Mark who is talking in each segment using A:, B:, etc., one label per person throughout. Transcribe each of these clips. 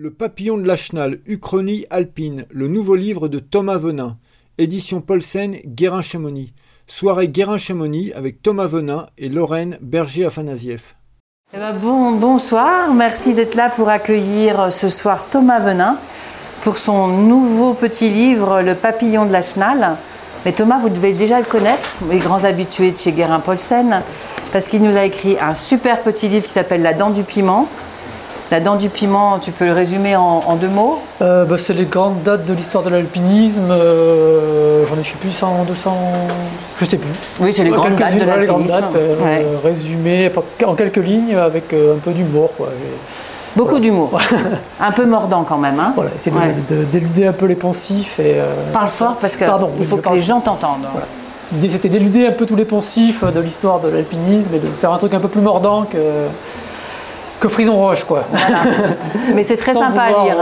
A: Le papillon de la Chenal, Uchronie alpine, le nouveau livre de Thomas Venin. Édition Paulsen, Guérin-Chamonix. Soirée Guérin-Chamonix avec Thomas Venin et Lorraine Berger-Afanasieff.
B: Eh ben, bon, bonsoir, merci d'être là pour accueillir ce soir Thomas Venin pour son nouveau petit livre Le papillon de la Chenal. Mais Thomas, vous devez déjà le connaître, les grands habitués de chez Guérin Paulsen, parce qu'il nous a écrit un super petit livre qui s'appelle La dent du piment. La dent du piment, tu peux le résumer en, en deux mots
C: Euh, bah, c'est les grandes dates de l'histoire de l'alpinisme. euh, J'en ai, je sais plus, 100, 200, je sais plus.
B: Oui, c'est les grandes dates de
C: voilà,
B: l'alpinisme.
C: euh,
B: Ouais.
C: résumées en quelques lignes avec un peu d'humour.
B: Beaucoup d'humour. un peu mordant quand même. Hein
C: Voilà, essayer
B: Ouais.
C: d'éluder un peu les poncifs. Et,
B: Parle fort parce qu'il
C: Pardon,
B: faut que
C: parle
B: les gens t'entendent.
C: L'idée c'était d'éluder un peu tous les poncifs de l'histoire de l'alpinisme et de faire un truc un peu plus mordant que, que Frison Roche. Quoi.
B: Voilà. Mais c'est très
C: Sans
B: sympa à lire.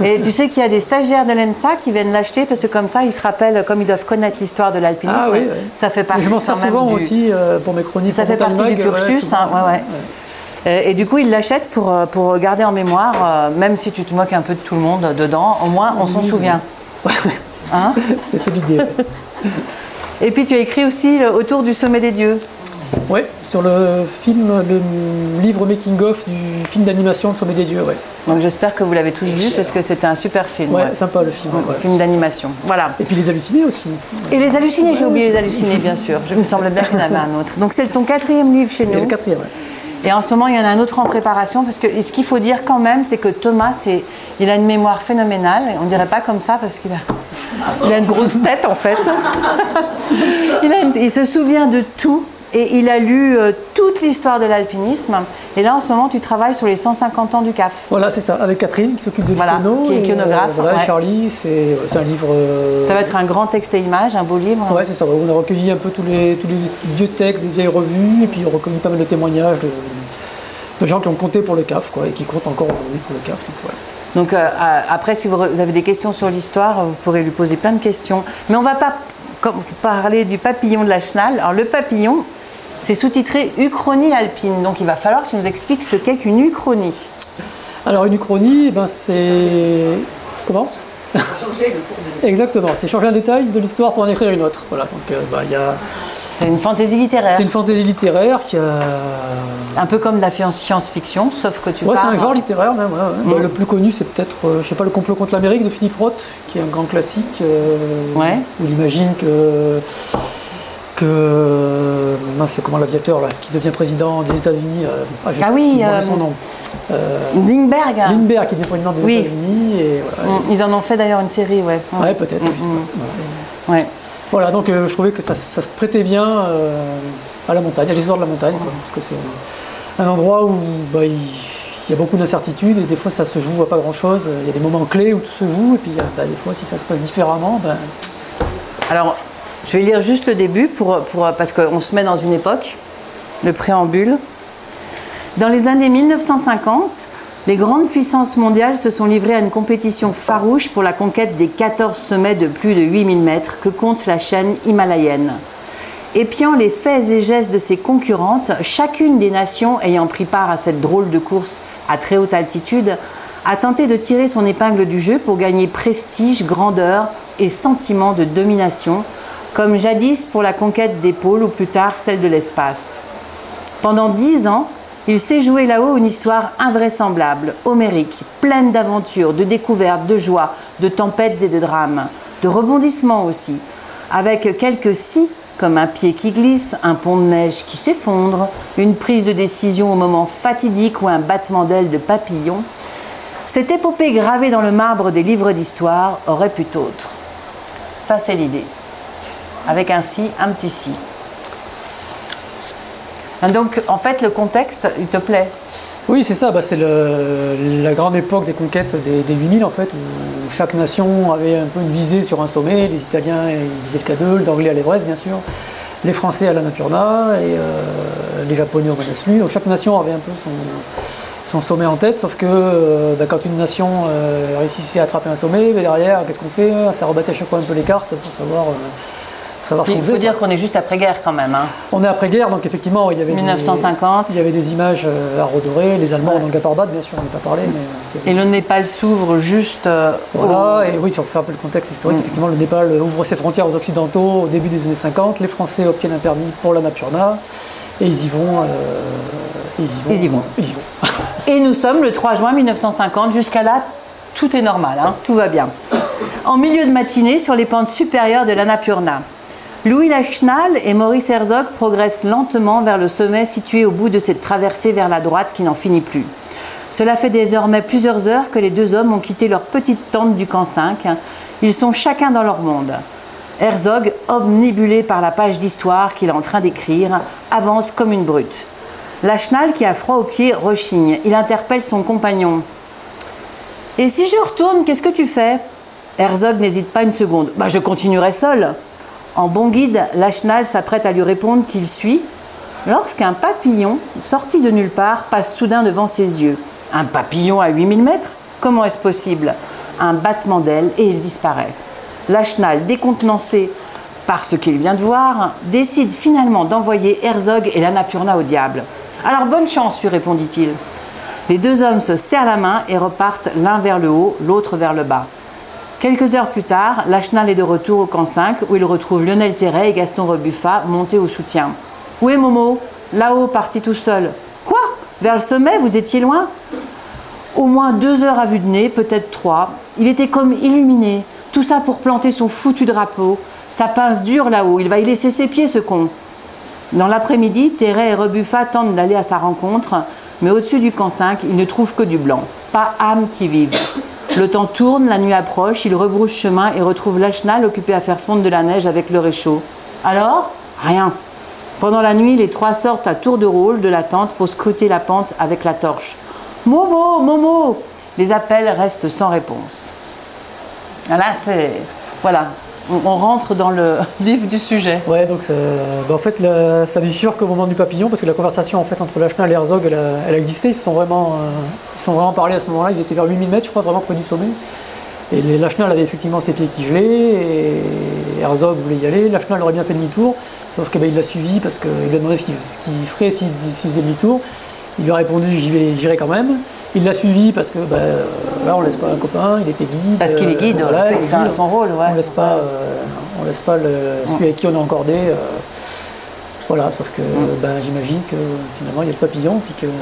C: euh,
B: Et tu sais qu'il y a des stagiaires de l'ENSA qui viennent l'acheter parce que comme ça, ils se rappellent, comme ils doivent connaître l'histoire de l'alpinisme,
C: Ah oui, oui.
B: ça fait
C: Et
B: partie
C: je m'en sers souvent
B: du...
C: aussi euh, pour mes chroniques.
B: Ça fait partie du
C: Mag,
B: cursus, hein, ouais, ouais. Euh, Et du coup, ils l'achètent pour, pour garder en mémoire, euh, même si tu te moques un peu de tout le monde dedans, au moins on s'en souvient. Hein
C: C'était l'idée.
B: Et puis tu as écrit aussi le Autour du sommet des dieux.
C: Oui, sur le film, le livre making-of du film d'animation Le Sommet des Dieux. Ouais,
B: Donc j'espère que vous l'avez tous vu parce que c'était un super film.
C: ouais,
B: ouais.
C: sympa le film. Ouais.
B: film d'animation. Voilà.
C: Et puis les hallucinés aussi.
B: Et les hallucinés, j'ai oublié les hallucinés, bien sûr. Je me semblait bien qu'il y en avait un autre. Donc c'est ton quatrième livre chez
C: Et le
B: nous.
C: quatrième. ouais.
B: Et en ce moment, il y en a un autre en préparation parce que ce qu'il faut dire quand même, c'est que Thomas, il a une mémoire phénoménale. On dirait pas comme ça parce qu'il a, il a une grosse tête en fait. il, a une- il se souvient de tout et il a lu euh, toute l'histoire de l'alpinisme. Et là, en ce moment, tu travailles sur les 150 ans du CAF.
C: Voilà, c'est ça, avec Catherine qui s'occupe de
B: Voilà, qui est iconographe,
C: voilà,
B: ouais.
C: Charlie, c'est c'est un livre. euh,
B: Ça va être un grand texte et image, un beau livre.
C: Ouais, c'est ça. On a recueilli un peu tous les, tous les vieux textes, des vieilles revues, et puis on a recueilli pas mal de témoignages de, de gens qui ont compté pour le CAF, quoi, et qui comptent encore aujourd'hui pour le CAF. donc, voilà.
B: Donc euh, euh, après, si vous avez des questions sur l'histoire, vous pourrez lui poser plein de questions. Mais on va pas parler du papillon de la Chenal. Alors le papillon, c'est sous-titré Uchronie alpine. Donc il va falloir que tu nous expliques ce qu'est qu'une uchronie.
C: Alors une uchronie, eh ben, c'est. Comment Exactement, c'est changer un détail de l'histoire pour en écrire une autre. Voilà, donc euh, bah, il y a-
B: C'est une fantaisie littéraire.
C: c'est une fantaisie littéraire qui a.
B: Un peu comme de la science-fiction, sauf que tu
C: Ouais, c'est un genre littéraire même. ouais, ouais. Le plus connu, c'est peut-être, euh, je sais pas, Le complot contre l'Amérique de Philippe Roth, qui est un grand classique. euh,
B: Ouais.
C: Où il imagine que. Que. c'est comment l'aviateur là, qui devient président des États-Unis euh, j'ai
B: Ah oui, euh,
C: son nom.
B: Lindbergh.
C: Lindbergh qui devient président des
B: Oui.
C: États-Unis. Et voilà.
B: Mm, Ils en ont fait d'ailleurs une série, ouais.
C: Ouais, peut-être,
B: Mm, mm.
C: Ouais. Voilà, donc euh, je trouvais que ça, ça se prêtait bien euh, à la montagne, à l'histoire de la montagne, quoi, parce que c'est un endroit où bah, il, il y a beaucoup d'incertitudes et des fois ça se joue à pas grand chose. Il y a des moments clés où tout se joue et puis euh, bah, des fois si ça se passe différemment, ben,
B: Alors, je vais lire juste le début pour, parce qu'on se met dans une époque, le préambule. Dans les années 1950, les grandes puissances mondiales se sont livrées à une compétition farouche pour la conquête des 14 sommets de plus de 8000 mètres que compte la chaîne himalayenne. Épiant les faits et gestes de ses concurrentes, chacune des nations ayant pris part à cette drôle de course à très haute altitude a tenté de tirer son épingle du jeu pour gagner prestige, grandeur et sentiment de domination, comme jadis pour la conquête des pôles ou plus tard celle de l'espace. Pendant dix ans, il s'est joué là-haut une histoire invraisemblable, homérique, pleine d'aventures, de découvertes, de joies, de tempêtes et de drames, de rebondissements aussi, avec quelques si comme un pied qui glisse, un pont de neige qui s'effondre, une prise de décision au moment fatidique ou un battement d'ailes de papillon. Cette épopée gravée dans le marbre des livres d'histoire aurait pu autre. Ça, c'est l'idée. Avec un si, un petit si. Donc, en fait, le contexte, il te plaît?
C: Oui c'est ça, bah, c'est la grande époque des conquêtes des, des 8000 en fait, où chaque nation avait un peu une visée sur un sommet, les Italiens ils visaient le K2, les Anglais à l'Everest bien sûr, les Français à l'Annapurna et euh, les Japonais au Manaslu, donc chaque nation avait un peu son, sommet en tête, sauf que euh, bah, quand une nation euh, réussissait à attraper un sommet, bah, derrière, qu'est-ce qu'on fait? Ça rebattait à chaque fois un peu les cartes pour savoir, savoir ce qu'on
B: Il faut dire qu'on est juste après-guerre quand même. hein.
C: On est après-guerre, donc effectivement, il y avait
B: 1950.
C: Des, il y avait des images euh, à redorer, les Allemands
B: Ouais.
C: en Nanga Parbat, bien sûr, on n'a pas parlé, mais euh,
B: Et le Népal s'ouvre juste euh, au-
C: Voilà, et oui, si on fait un peu le contexte historique,
B: Mm.
C: effectivement, le Népal ouvre ses frontières aux Occidentaux au début des années 50. Les Français obtiennent un permis pour la Napurna et ils y vont. euh, ils y vont.
B: Ils y vont.
C: Ils y vont.
B: Et nous sommes le 3 juin 1950. Jusqu'à là, tout est normal, hein, tout va bien. En milieu de matinée, sur les pentes supérieures de l'Annapurna, Louis Lachenal et Maurice Herzog progressent lentement vers le sommet situé au bout de cette traversée vers la droite qui n'en finit plus. Cela fait désormais plusieurs heures que les deux hommes ont quitté leur petite tente du camp 5. Ils sont chacun dans leur monde. Herzog, omnibulé par la page d'histoire qu'il est en train d'écrire, avance comme une brute. Lachenal, qui a froid aux pieds, rechigne. Il interpelle son compagnon. Et si je retourne, qu'est-ce que tu fais? Herzog n'hésite pas une seconde. Bah, je continuerai seul. En bon guide, Lachenal s'apprête à lui répondre qu'il suit, lorsqu'un papillon, sorti de nulle part, passe soudain devant ses yeux. Un papillon à 8000 mètres? Comment est-ce possible? Un battement d'aile et il disparaît. Lachenal, décontenancé par ce qu'il vient de voir, décide finalement d'envoyer Herzog et l'Annapurna au diable. Alors bonne chance, lui répondit-il. Les deux hommes se serrent la main et repartent l'un vers le haut, l'autre vers le bas. Quelques heures plus tard, Lachenal est de retour au camp 5 où il retrouve Lionel Terret et Gaston Rebuffa montés au soutien. Où est Momo? Là-haut, parti tout seul. Quoi? Vers le sommet Vous étiez loin? Au moins deux heures à vue de nez, peut-être trois. Il était comme illuminé. Tout ça pour planter son foutu drapeau. Sa pince dure là-haut. Il va y laisser ses pieds, ce con. Dans l'après-midi, Terret et Rebuffa tentent d'aller à sa rencontre, mais au-dessus du camp 5, ils ne trouvent que du blanc. Pas âme qui vive. Le temps tourne, la nuit approche, ils rebroussent chemin et retrouvent Lachenal occupé à faire fondre de la neige avec le réchaud. Alors? Rien. Pendant la nuit, les trois sortent à tour de rôle de la tente pour scruter la pente avec la torche. Momo, Momo Les appels restent sans réponse. Là, c'est. Voilà. On rentre dans le vif du sujet.
C: Ouais, donc bah, en fait, la- ça bifurque au moment du papillon parce que la conversation en fait entre Lachenal et Herzog, elle a, existé. Ils se sont vraiment, euh, ils sont vraiment parlé à ce moment-là. Ils étaient vers 8000 mètres, je crois, vraiment près du sommet. Et les Lachenal avait effectivement ses pieds qui gelaient et Herzog voulait y aller. Lachenal aurait bien fait demi-tour, sauf qu'il l'a suivi parce qu'il lui a demandé ce qu'il ferait s'il faisait demi-tour. Il lui a répondu j'y vais, j'irai quand même. Il l'a suivi parce que euh, là on laisse pas un copain, il était guide.
B: Parce qu'il est
C: euh,
B: guide,
C: voilà,
B: c'est ça,
C: guide.
B: son rôle, ouais.
C: On laisse pas, euh, on laisse pas le, celui avec qui on est encordé. euh, voilà, sauf que bah, j'imagine que finalement il y a le papillon, puis que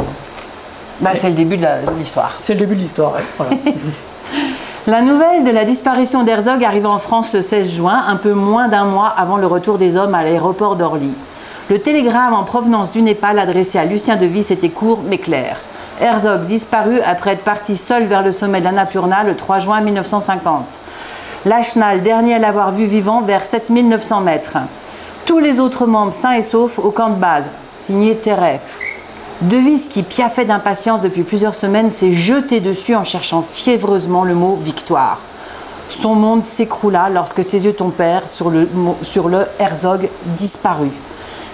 B: Bah, c'est le début de l'histoire.
C: c'est le début de l'histoire. ouais, voilà.
B: La nouvelle de la disparition d'Herzog arrive en France le 16 juin, un peu moins d'un mois avant le retour des hommes à l'aéroport d'Orly. Le télégramme en provenance du Népal adressé à Lucien de Vis était court mais clair. Herzog disparu après être parti seul vers le sommet de l'Annapurna le 3 juin 1950. Lachenal, dernier à l'avoir vu vivant, vers 7900 mètres. Tous les autres membres sains et saufs au camp de base. Signé Terret. Devise qui piaffait d'impatience depuis plusieurs semaines s'est jeté dessus en cherchant fiévreusement le mot victoire. Son monde s'écroula lorsque ses yeux tombèrent sur le, sur le Herzog disparu.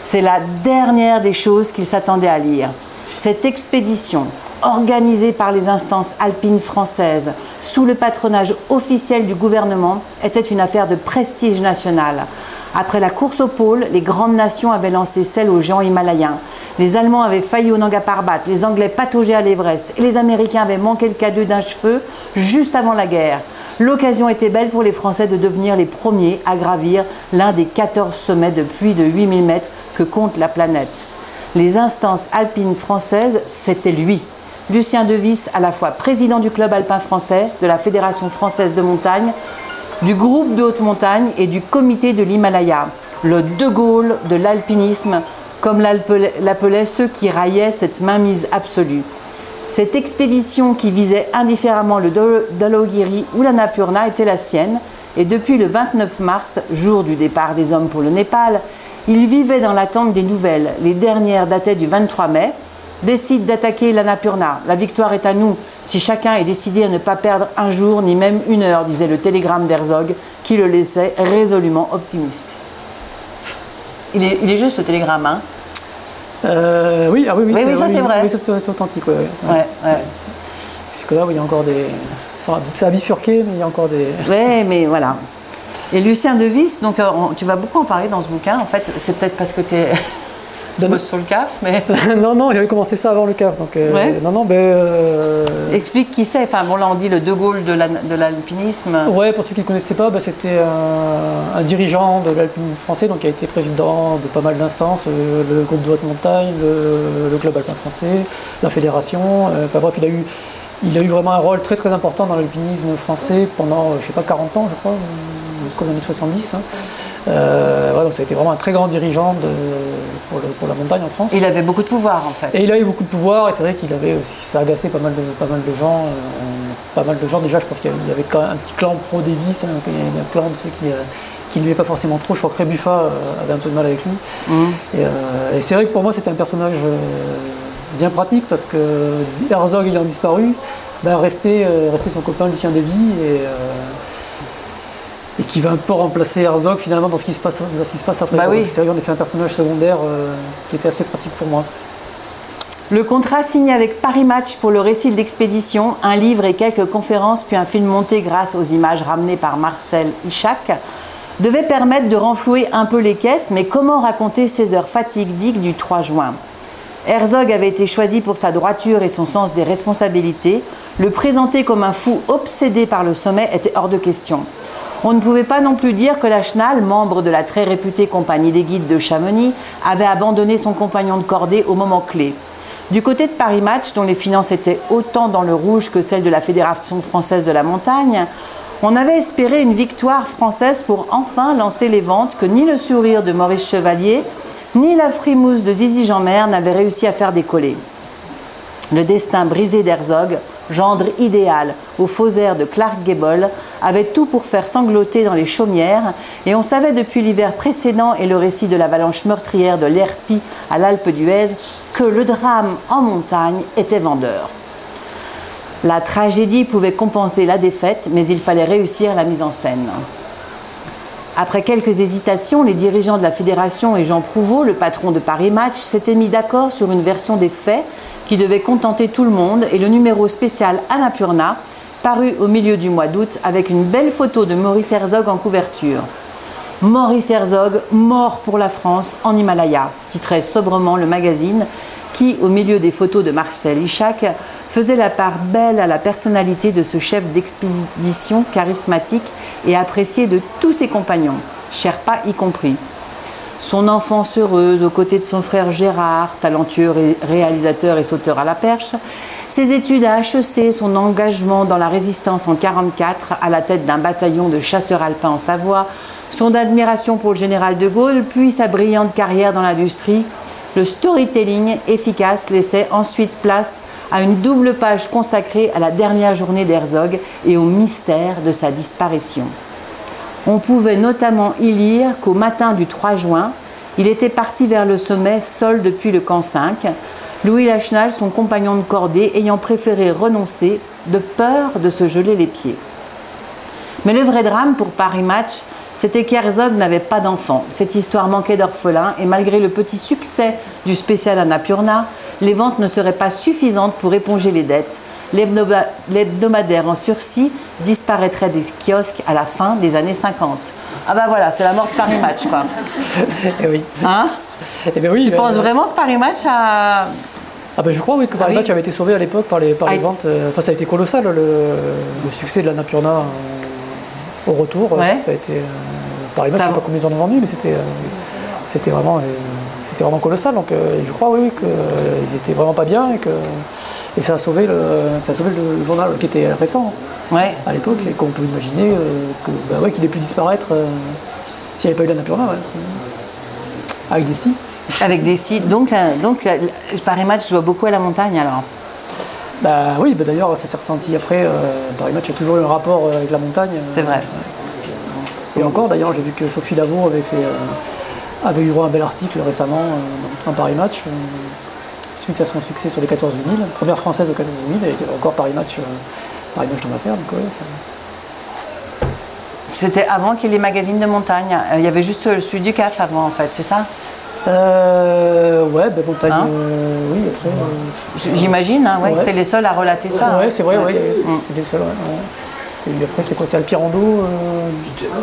B: C'est la dernière des choses qu'il s'attendait à lire. Cette expédition, organisée par les instances alpines françaises sous le patronage officiel du gouvernement, était une affaire de prestige national. Après la course au pôle, les grandes nations avaient lancé celle aux géants himalayens. Les Allemands avaient failli au Nanga Parbat, les Anglais pataugeaient à l'Everest et les Américains avaient manqué le cadeau d'un cheveu juste avant la guerre. L'occasion était belle pour les Français de devenir les premiers à gravir l'un des 14 sommets de pluie de 8000 mètres que compte la planète. Les instances alpines françaises, c'était lui. Lucien Devis, à la fois président du club alpin français, de la Fédération française de montagne, du groupe de haute montagne et du comité de l'Himalaya, le De Gaulle de l'alpinisme, comme l'appelaient ceux qui raillaient cette mainmise absolue. Cette expédition qui visait indifféremment le Dol- Dhologiri ou la Napurna était la sienne, et depuis le 29 mars, jour du départ des hommes pour le Népal, il vivait dans l'attente des nouvelles. Les dernières dataient du 23 mai. Décide d'attaquer la Napurna. La victoire est à nous si chacun est décidé à ne pas perdre un jour ni même une heure, disait le télégramme d'Herzog, qui le laissait résolument optimiste. Il est, il est juste ce télégramme, hein
C: Euh, oui, ah oui, oui,
B: Oui, oui, ça, c'est vrai.
C: Oui, ça c'est authentique. ouais, ouais.
B: Ouais, ouais.
C: Puisque là, oui, il y a encore des. Ça a, bifurqué, mais il y a encore des.
B: Ouais, mais voilà. Et Lucien Devis, donc euh, on- tu vas beaucoup en parler dans ce bouquin. En fait, c'est peut-être parce que tu es tu bosses sur le CAF, mais
C: non, non, j'avais commencé ça avant le CAF. Donc, euh,
B: Ouais.
C: Non, non, ben. euh,
B: explique qui c'est. Enfin, bon, là, on dit le De Gaulle de la- de l'alpinisme.
C: Ouais, pour ceux qui ne connaissaient pas, bah, c'était un, un dirigeant de l'alpinisme français, donc qui a été président de pas mal d'instances, euh, le groupe de haute montagne, le, le club alpin français, la fédération. Enfin bref, il a eu, il a eu vraiment un rôle très très important dans l'alpinisme français pendant, je sais pas, 40 ans, je crois, jusqu'aux années 70. hein. Euh, ouais, donc ça a été vraiment un très grand dirigeant de- pour, le- pour la montagne en France.
B: Il avait beaucoup de pouvoir, en fait.
C: Et il a eu beaucoup de pouvoir et c'est vrai qu'il avait aussi, ça a agacé pas mal de, pas mal de gens. euh, pas mal de gens déjà, je pense qu'il y avait- il y avait quand même un petit clan pro Davis, hein, il y avait un clan de ceux qui, euh, qui ne lui pas forcément trop. Je crois que Rebuffa euh, avait un peu de mal avec lui.
B: Mhm.
C: Et, euh, et c'est vrai que pour moi c'était un personnage euh, bien pratique parce que Herzog ayant disparu, ben, restait, euh, restait son copain Lucien Davy et, euh, et qui va un peu remplacer Herzog finalement dans ce qui se passe, dans ce qui se passe après.
B: Bah oui.
C: C'est vrai qu'on a fait un personnage secondaire euh, qui était assez pratique pour moi.
B: Le contrat signé avec Paris Match pour le récit d'expédition, un livre et quelques conférences, puis un film monté grâce aux images ramenées par Marcel Ichac, devait permettre de renflouer un peu les caisses, mais comment raconter ces heures fatidiques du 3 juin? Herzog avait été choisi pour sa droiture et son sens des responsabilités. Le présenter comme un fou obsédé par le sommet était hors de question. On ne pouvait pas non plus dire que la Chenal, membre de la très réputée compagnie des guides de Chamonix, avait abandonné son compagnon de cordée au moment clé. Du côté de Paris Match, dont les finances étaient autant dans le rouge que celles de la Fédération française de la montagne, on avait espéré une victoire française pour enfin lancer les ventes que ni le sourire de Maurice Chevalier, ni la frimousse de Zizi Jeanmer n'avaient réussi à faire décoller. Le destin brisé d'Herzog, gendre idéal au faux air de Clark Gable, avait tout pour faire sangloter dans les chaumières, et on savait depuis l'hiver précédent et le récit de l'avalanche meurtrière de l'Herpie à l'Alpe d'Huez que le drame en montagne était vendeur. La tragédie pouvait compenser la défaite, mais il fallait réussir la mise en scène. Après quelques hésitations, les dirigeants de la fédération et Jean Prouveau, le patron de Paris Match, s'étaient mis d'accord sur une version des faits qui devait contenter tout le monde et le numéro spécial Annapurna, paru au milieu du mois d'août avec une belle photo de Maurice Herzog en couverture. Maurice Herzog, mort pour la France en Himalaya, titrait sobrement le magazine qui, au milieu des photos de Marcel Ichac, faisait la part belle à la personnalité de ce chef d'expédition charismatique et apprécié de tous ses compagnons, Sherpa y compris. Son enfance heureuse aux côtés de son frère Gérard, talentueux ré- réalisateur et sauteur à la perche, ses études à HEC, son engagement dans la résistance en 1944 à la tête d'un bataillon de chasseurs alpins en Savoie, son admiration pour le général de Gaulle, puis sa brillante carrière dans l'industrie, le storytelling efficace laissait ensuite place à une double page consacrée à la dernière journée d'Herzog et au mystère de sa disparition. On pouvait notamment y lire qu'au matin du 3 juin, il était parti vers le sommet seul depuis le camp 5, Louis Lachenal, son compagnon de cordée, ayant préféré renoncer de peur de se geler les pieds. Mais le vrai drame pour Paris Match, c'était qu'Herzog n'avait pas d'enfant. Cette histoire manquait d'orphelins et malgré le petit succès du spécial Annapurna, les ventes ne seraient pas suffisantes pour éponger les dettes. L'hebdomadaire en sursis disparaîtrait des kiosques à la fin des années 50. Ah bah voilà, c'est la mort de Paris Match quoi.
C: Eh oui.
B: Hein?
C: Eh ben oui,
B: tu
C: euh,
B: penses vraiment que Paris Match a...
C: Ah ben je crois oui que Paris
B: oui
C: Match avait été sauvé à l'époque par les, par
B: Ah,
C: les
B: il-
C: ventes. euh, Enfin ça a été colossal le, le succès de la Napurna euh, au retour.
B: Ouais.
C: Ça a été Paris Match,
B: Ça
C: je sais
B: va.
C: pas combien ils en ont vendu, mais c'était c'était vraiment c'était vraiment colossal. Donc je crois oui qu'ils étaient vraiment pas bien et que et ça a sauvé le ça a sauvé le journal qui était récent
B: Ouais.
C: à l'époque et qu'on peut imaginer euh, bah ouais, qu'il ait pu disparaître euh, s'il n'y avait pas eu la Napurna. Ouais. Avec des scies.
B: Avec des sites. Donc, la- donc la- Paris Match joue beaucoup à la montagne alors.
C: Bah oui, bah d'ailleurs ça s'est ressenti après. Euh, Paris Match a toujours eu un rapport avec la montagne.
B: C'est vrai.
C: Et encore d'ailleurs, j'ai vu que Sophie Lavaux avait fait, avait eu droit à un bel article récemment dans, Paris Match, suite à son succès sur les 14 000, première française aux 14 000, et était encore Paris Match, euh, Paris Match dans l'affaire. Donc ouais, ça-
B: C'était avant qu'il y ait les magazines de montagne. Euh, Il y avait juste le Sud du CAF avant en fait, c'est ça?
C: Euh, ouais, bah montagne,
B: Hein?
C: euh, oui après. euh,
B: J'imagine, hein, ouais,
C: Ouais.
B: c'était les seuls à relater ça.
C: ouais,
B: hein.
C: c'est vrai, ouais,
B: Mm.
C: c'est des seuls. Et après, c'est quoi C'est Alpirando euh...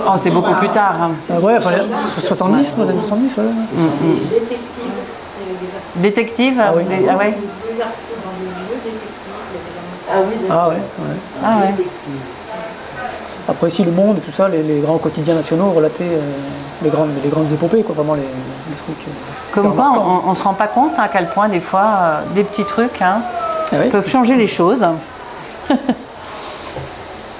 B: Oh, c'est beaucoup plus tard. hein.
C: ah Ouais, enfin, 70, dans les années 70, ouais.
B: Détective
C: Ah oui.
B: des- ah ouais.
D: Des articles dans des vieux détectives. Ah oui,
C: Ah ouais, ouais.
B: Ah ouais.
C: Après aussi Le Monde et tout ça, les, les grands quotidiens nationaux relataient euh, les, grandes, les grandes épopées, quoi, vraiment les, les trucs. euh,
B: Comme quoi,
C: marquants.
B: on, on se rend pas compte à quel point des fois euh, des petits trucs hein,
C: Ah ouais.
B: peuvent changer les choses.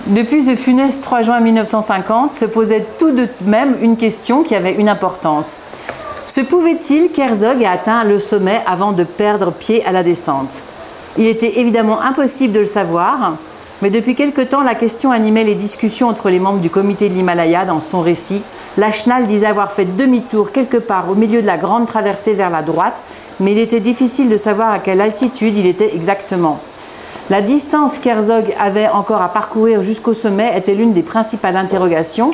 B: Depuis ce funeste 3 juin 1950, se posait tout de même une question qui avait une importance. Se pouvait-il qu'Herzog ait atteint le sommet avant de perdre pied à la descente? Il était évidemment impossible de le savoir, mais depuis quelque temps, la question animait les discussions entre les membres du comité de l'Himalaya dans son récit. Lachenal disait avoir fait demi-tour quelque part au milieu de la grande traversée vers la droite, mais il était difficile de savoir à quelle altitude il était exactement. La distance qu'Herzog avait encore à parcourir jusqu'au sommet était l'une des principales interrogations,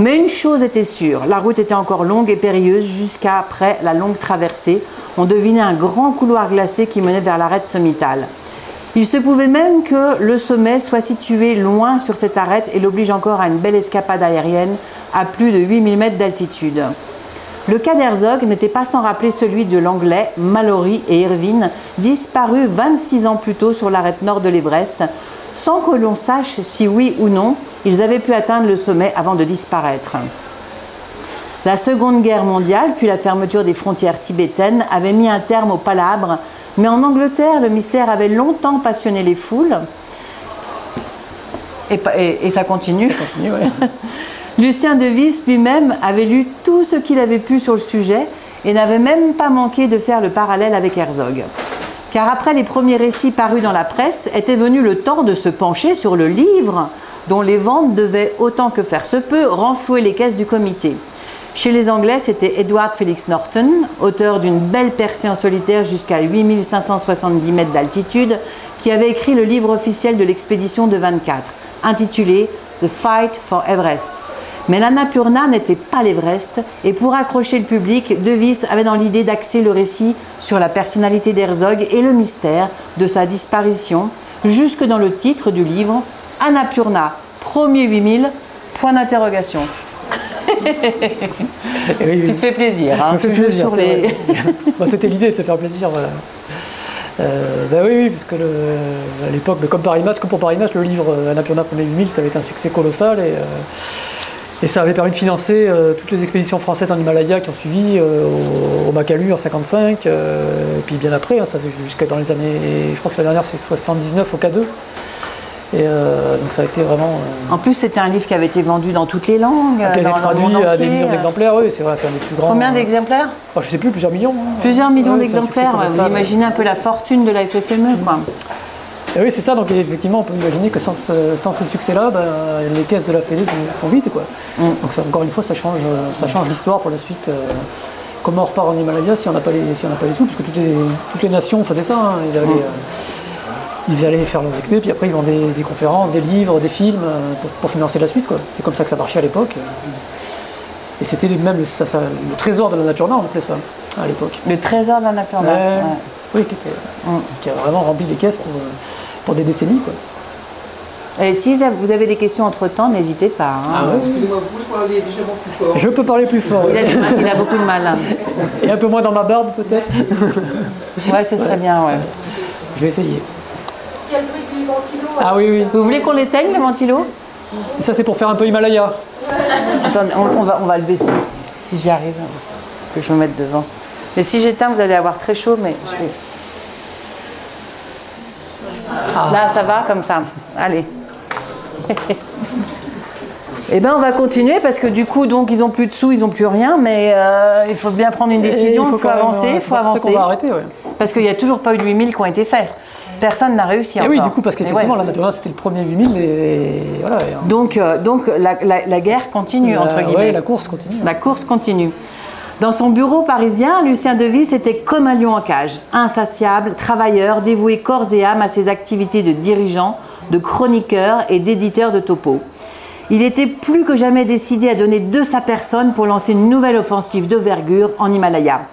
B: mais une chose était sûre, la route était encore longue et périlleuse jusqu'après la longue traversée. On devinait un grand couloir glacé qui menait vers l'arête sommitale. Il se pouvait même que le sommet soit situé loin sur cette arête et l'oblige encore à une belle escapade aérienne à plus de 8000 mètres d'altitude. Le cas d'Herzog n'était pas sans rappeler celui de l'anglais Mallory et Irvine, disparus 26 ans plus tôt sur l'arête nord de l'Everest, sans que l'on sache si oui ou non ils avaient pu atteindre le sommet avant de disparaître. La Seconde Guerre mondiale, puis la fermeture des frontières tibétaines, avaient mis un terme au palabre, mais en Angleterre, le mystère avait longtemps passionné les foules. Et, pa- et- et ça continue.
C: Continue, ouais.
B: Lucien de Vis lui-même avait lu tout ce qu'il avait pu sur le sujet et n'avait même pas manqué de faire le parallèle avec Herzog. Car après les premiers récits parus dans la presse, était venu le temps de se pencher sur le livre dont les ventes devaient, autant que faire se peut, renflouer les caisses du comité. Chez les Anglais, c'était Edward Felix Norton, auteur d'une belle percée en solitaire jusqu'à 8570 mètres d'altitude, qui avait écrit le livre officiel de l'expédition de 24, intitulé The Fight for Everest. Mais l'Annapurna n'était pas l'Everest, et pour accrocher le public, De Vis avait dans l'idée d'axer le récit sur la personnalité d'Herzog et le mystère de sa disparition, jusque dans le titre du livre Annapurna, premier 8000, point d'interrogation.
C: Oui.
B: Tu te fais plaisir, hein,
C: fait plaisir,
B: les-
C: C'était l'idée de se faire plaisir, voilà. Euh, bah oui, oui, parce que le- à l'époque, comme Paris Match, comme pour Paris Match, le livre euh, Annapurna Premier 8000, ça avait été un succès colossal et, euh, et ça avait permis de financer euh, toutes les expéditions françaises en Himalaya qui ont suivi euh, au, au Makalu en 55, euh, et puis bien après, hein, ça jusqu'à dans les années, je crois que la dernière c'est 79 au K2. Et donc ça a été vraiment.
B: En plus, c'était un livre qui avait été vendu dans toutes les langues,
C: qui a été traduit à des millions d'exemplaires, oui, c'est vrai, c'est un des plus grands.
B: Combien d'exemplaires
C: oh, Je sais plus, plusieurs millions. hein.
B: Plusieurs millions
C: Ouais,
B: d'exemplaires. Vous imaginez un peu la fortune de la FFME, quoi.
C: Et oui, c'est ça, donc effectivement, on peut imaginer que sans ce, sans ce succès-là, ben, les caisses de la Fédé sont, sont vides. Quoi.
B: Mm.
C: Donc ça, encore une fois, ça change, ça change l'histoire pour la suite. euh, comment on repart en Himalaya si on n'a pas, les- si on pas les sous, puisque toutes les, toutes les nations faisaient ça. hein. Ils, allaient,
B: Mm.
C: euh, ils allaient faire leurs expés, puis après ils vendaient des, des conférences, des livres, des films euh, pour, pour financer la suite. C'est comme ça que ça marchait à l'époque. Et c'était même le, ça- ça- le trésor de la nature, on appelait ça à l'époque.
B: Le trésor d'Annapurna.
C: Ouais.
B: ouais.
C: Oui, qui, était-
B: Mm.
C: qui a vraiment rempli les caisses pour, euh, pour des décennies. Quoi.
B: Et si vous avez des questions entre-temps, n'hésitez pas. hein.
C: Ah ouais
D: Excusez-moi, vous pouvez parler légèrement plus fort
C: Je peux parler plus fort.
B: il, a il beaucoup de mal. hein.
C: Et un peu moins dans ma barbe peut-être.
B: Ouais, ce serait bien, ouais.
C: Je vais essayer.
D: Est-ce qu'il y a le bruit du ventilo
C: Ah oui, oui.
B: Vous voulez qu'on l'éteigne, le ventilo?
C: Ça c'est pour faire un peu Himalaya.
B: Attendez, on, on va, on va le baisser. Si j'y arrive, faut que je me mette devant. Mais si j'éteins, vous allez avoir très chaud, mais je vais... Là, ça va comme ça. Allez. Eh ben, on va continuer parce que du coup, donc, ils ont plus de sous, ils ont plus rien, mais euh, il faut bien prendre une décision, il faut, avancer,
C: euh,
B: il
C: c'est
B: faut
C: pour ça
B: avancer.
C: qu'on va arrêter, ouais.
B: Parce qu'il n'y a toujours pas eu de 8000 qui ont été faits. Personne n'a réussi
C: Et
B: encore.
C: oui, du coup, parce qu'effectivement,
B: ouais.
C: la nature c'était le premier 8000 et voilà. et, euh,
B: Donc, euh, donc la, la- la guerre continue,
C: la-
B: entre guillemets.
C: la course continue.
B: La course continue. Dans son bureau parisien, Lucien Devis était comme un lion en cage, insatiable, travailleur, dévoué corps et âme à ses activités de dirigeant, de chroniqueur et d'éditeur de topo. Il était plus que jamais décidé à donner de sa personne pour lancer une nouvelle offensive d'envergure en Himalaya.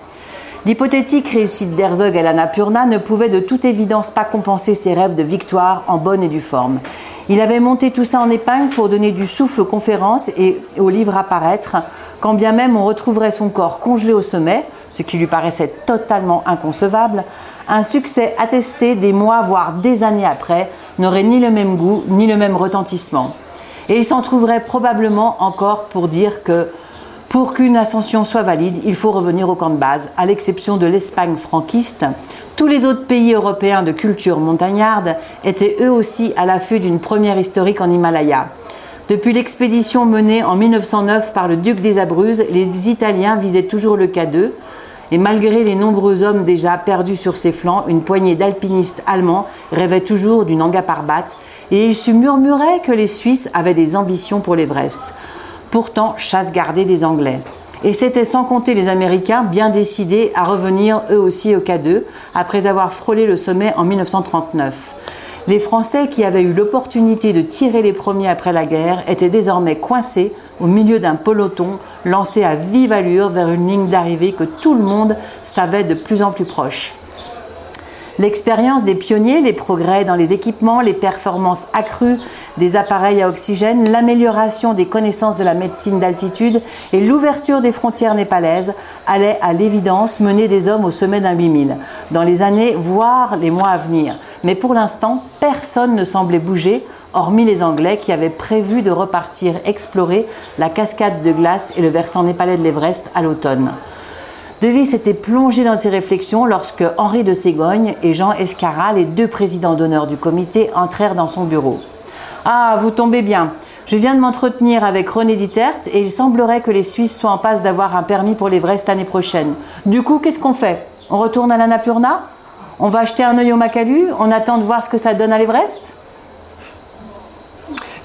B: L'hypothétique réussite d'Herzog à l'Annapurna ne pouvait de toute évidence pas compenser ses rêves de victoire en bonne et due forme. Il avait monté tout ça en épingle pour donner du souffle aux conférences et aux livres à paraître, quand bien même on retrouverait son corps congelé au sommet, ce qui lui paraissait totalement inconcevable, un succès attesté des mois, voire des années après, n'aurait ni le même goût, ni le même retentissement. Et il s'en trouverait probablement encore pour dire que pour qu'une ascension soit valide, il faut revenir au camp de base, à l'exception de l'Espagne franquiste. Tous les autres pays européens de culture montagnarde étaient eux aussi à l'affût d'une première historique en Himalaya. Depuis l'expédition menée en 1909 par le duc des Abruzes, les Italiens visaient toujours le K2, et malgré les nombreux hommes déjà perdus sur ses flancs, une poignée d'alpinistes allemands rêvait toujours du Nanga Parbat, et il se murmurait que les Suisses avaient des ambitions pour l'Everest pourtant chasse gardée des Anglais. Et c'était sans compter les Américains bien décidés à revenir eux aussi au K2 après avoir frôlé le sommet en 1939. Les Français qui avaient eu l'opportunité de tirer les premiers après la guerre étaient désormais coincés au milieu d'un peloton lancé à vive allure vers une ligne d'arrivée que tout le monde savait de plus en plus proche. L'expérience des pionniers, les progrès dans les équipements, les performances accrues des appareils à oxygène, l'amélioration des connaissances de la médecine d'altitude et l'ouverture des frontières népalaises allaient à l'évidence mener des hommes au sommet d'un 8000 dans les années, voire les mois à venir. Mais pour l'instant, personne ne semblait bouger, hormis les Anglais qui avaient prévu de repartir explorer la cascade de glace et le versant népalais de l'Everest à l'automne. Devy s'était plongé dans ses réflexions lorsque Henri de Ségogne et Jean Escara, les deux présidents d'honneur du comité, entrèrent dans son bureau. Ah, vous tombez bien. Je viens de m'entretenir avec René Dittert et il semblerait que les Suisses soient en passe d'avoir un permis pour l'Everest l'année prochaine. Du coup, qu'est-ce qu'on fait? On retourne à l'Annapurna? On va acheter un œil au Macalu? On attend de voir ce que ça donne à l'Everest?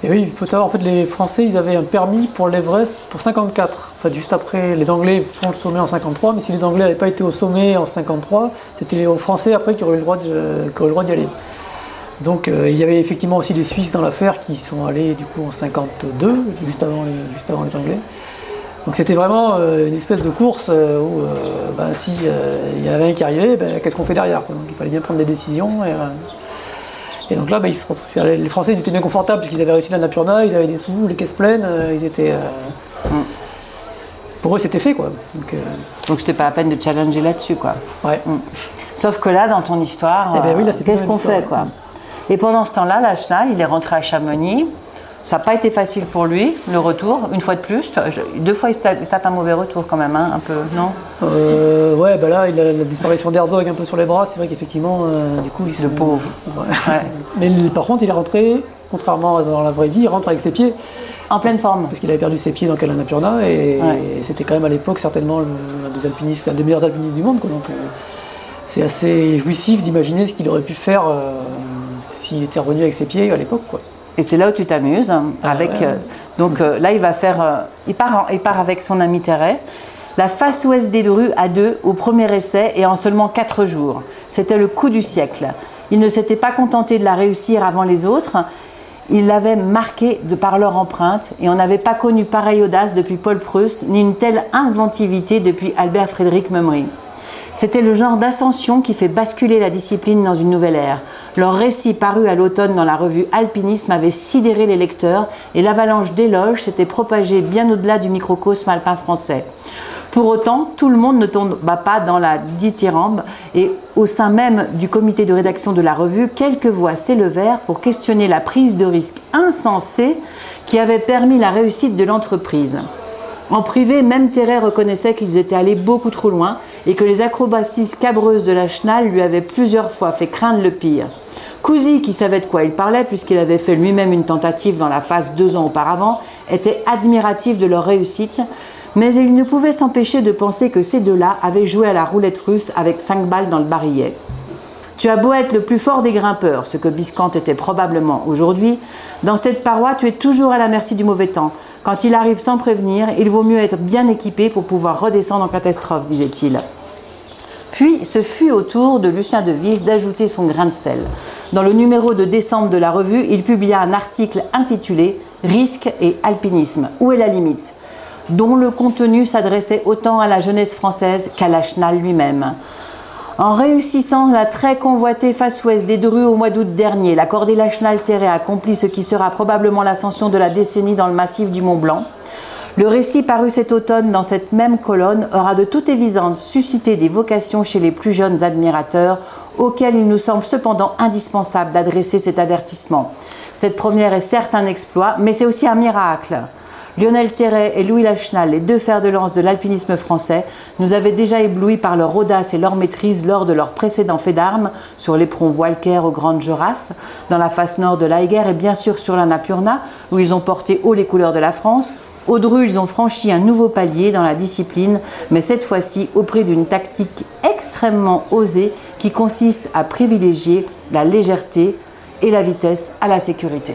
C: Et oui, il faut savoir, en fait, les Français, ils avaient un permis pour l'Everest pour 54. Enfin, juste après, les Anglais font le sommet en 53, mais si les Anglais n'avaient pas été au sommet en 53, c'était les Français après qui auraient eu le droit d'y aller. Donc, euh, il y avait effectivement aussi des Suisses dans l'affaire qui sont allés du coup en 52, juste avant les, juste avant les Anglais. Donc, c'était vraiment euh, une espèce de course euh, où, ben, si il y en avait un qui arrivait, ben, qu'est-ce qu'on fait derrière Donc, il fallait bien prendre des décisions. Et, et donc là, bah, ils se les Français ils étaient bien confortables parce qu'ils avaient réussi la Napurna, ils avaient des sous, les caisses pleines, euh, ils étaient. Euh, mm. Pour eux, c'était fait quoi.
B: Donc, euh, donc c'était pas la peine de challenger là-dessus quoi.
C: Ouais. Mm.
B: Sauf que là, dans ton histoire, eh ben qu'est-ce qu'on fait quoi? Et pendant ce temps-là, Lachna, il est rentré à Chamonix. Ça n'a pas été facile pour lui, le retour, une fois de plus. Deux fois, il se tape un mauvais retour quand même, hein, un peu, non?
C: Euh, Ouais, bah là, il a la disparition d'Herzog un peu sur les bras. C'est vrai qu'effectivement, euh, du coup, il se...
B: Le pauvre.
C: Mais par contre, il est rentré, contrairement à dans la vraie vie, il rentre avec ses pieds.
B: En pleine forme.
C: Parce qu'il avait perdu ses pieds dans Kalanapurna et, et c'était quand même à l'époque certainement l'un des alpinistes, un des meilleurs alpinistes du monde. donc euh, c'est assez jouissif d'imaginer ce qu'il aurait pu faire s'il était revenu avec ses pieds à l'époque. quoi.
B: Et c'est là où tu t'amuses. Ah, avec, euh, donc euh, là, il va faire. Euh, il, part il part avec son ami Terret. La face ouest des Drues à deux au premier essai et en seulement quatre jours. C'était le coup du siècle. Il ne s'était pas contenté de la réussir avant les autres. Il l'avait marquée de par leur empreinte et on n'avait pas connu pareille audace depuis Paul Preuss ni une telle inventivité depuis Albert Frédéric Mumry. C'était le genre d'ascension qui fait basculer la discipline dans une nouvelle ère. Leur récit paru à l'automne dans la revue Alpinisme avait sidéré les lecteurs et l'avalanche d'éloges s'était propagée bien au-delà du microcosme alpin français. Pour autant, tout le monde ne tomba pas dans la dithyrambe et au sein même du comité de rédaction de la revue, quelques voix s'élevèrent pour questionner la prise de risque insensée qui avait permis la réussite de l'entreprise. En privé, même Terret reconnaissait qu'ils étaient allés beaucoup trop loin et que les acrobaties scabreuses de la chenal lui avaient plusieurs fois fait craindre le pire. Cousy, qui savait de quoi il parlait puisqu'il avait fait lui-même une tentative dans la phase deux ans auparavant, était admiratif de leur réussite, mais il ne pouvait s'empêcher de penser que ces deux-là avaient joué à la roulette russe avec cinq balles dans le barillet. Tu as beau être le plus fort des grimpeurs, ce que Biscante était probablement aujourd'hui, dans cette paroi, tu es toujours à la merci du mauvais temps. Quand il arrive sans prévenir, il vaut mieux être bien équipé pour pouvoir redescendre en catastrophe, disait-il. Puis ce fut au tour de Lucien de d'ajouter son grain de sel. Dans le numéro de décembre de la revue, il publia un article intitulé Risque et alpinisme. Où est la limite? dont le contenu s'adressait autant à la jeunesse française qu'à Lachenal lui-même. En réussissant la très convoitée face ouest des Drus au mois d'août dernier, la cordée Lachenal Terre accomplit ce qui sera probablement l'ascension de la décennie dans le massif du Mont Blanc. Le récit paru cet automne dans cette même colonne aura de toute évidence suscité des vocations chez les plus jeunes admirateurs, auxquels il nous semble cependant indispensable d'adresser cet avertissement. Cette première est certes un exploit, mais c'est aussi un miracle. Lionel Terret et Louis Lachenal, les deux fers de lance de l'alpinisme français, nous avaient déjà éblouis par leur audace et leur maîtrise lors de leur précédent fait d'armes sur l'éperon Walker aux Grandes Jorasses, dans la face nord de l'Aiger et bien sûr sur la Napurna, où ils ont porté haut les couleurs de la France. Au ils ont franchi un nouveau palier dans la discipline, mais cette fois-ci au prix d'une tactique extrêmement osée qui consiste à privilégier la légèreté et la vitesse à la sécurité.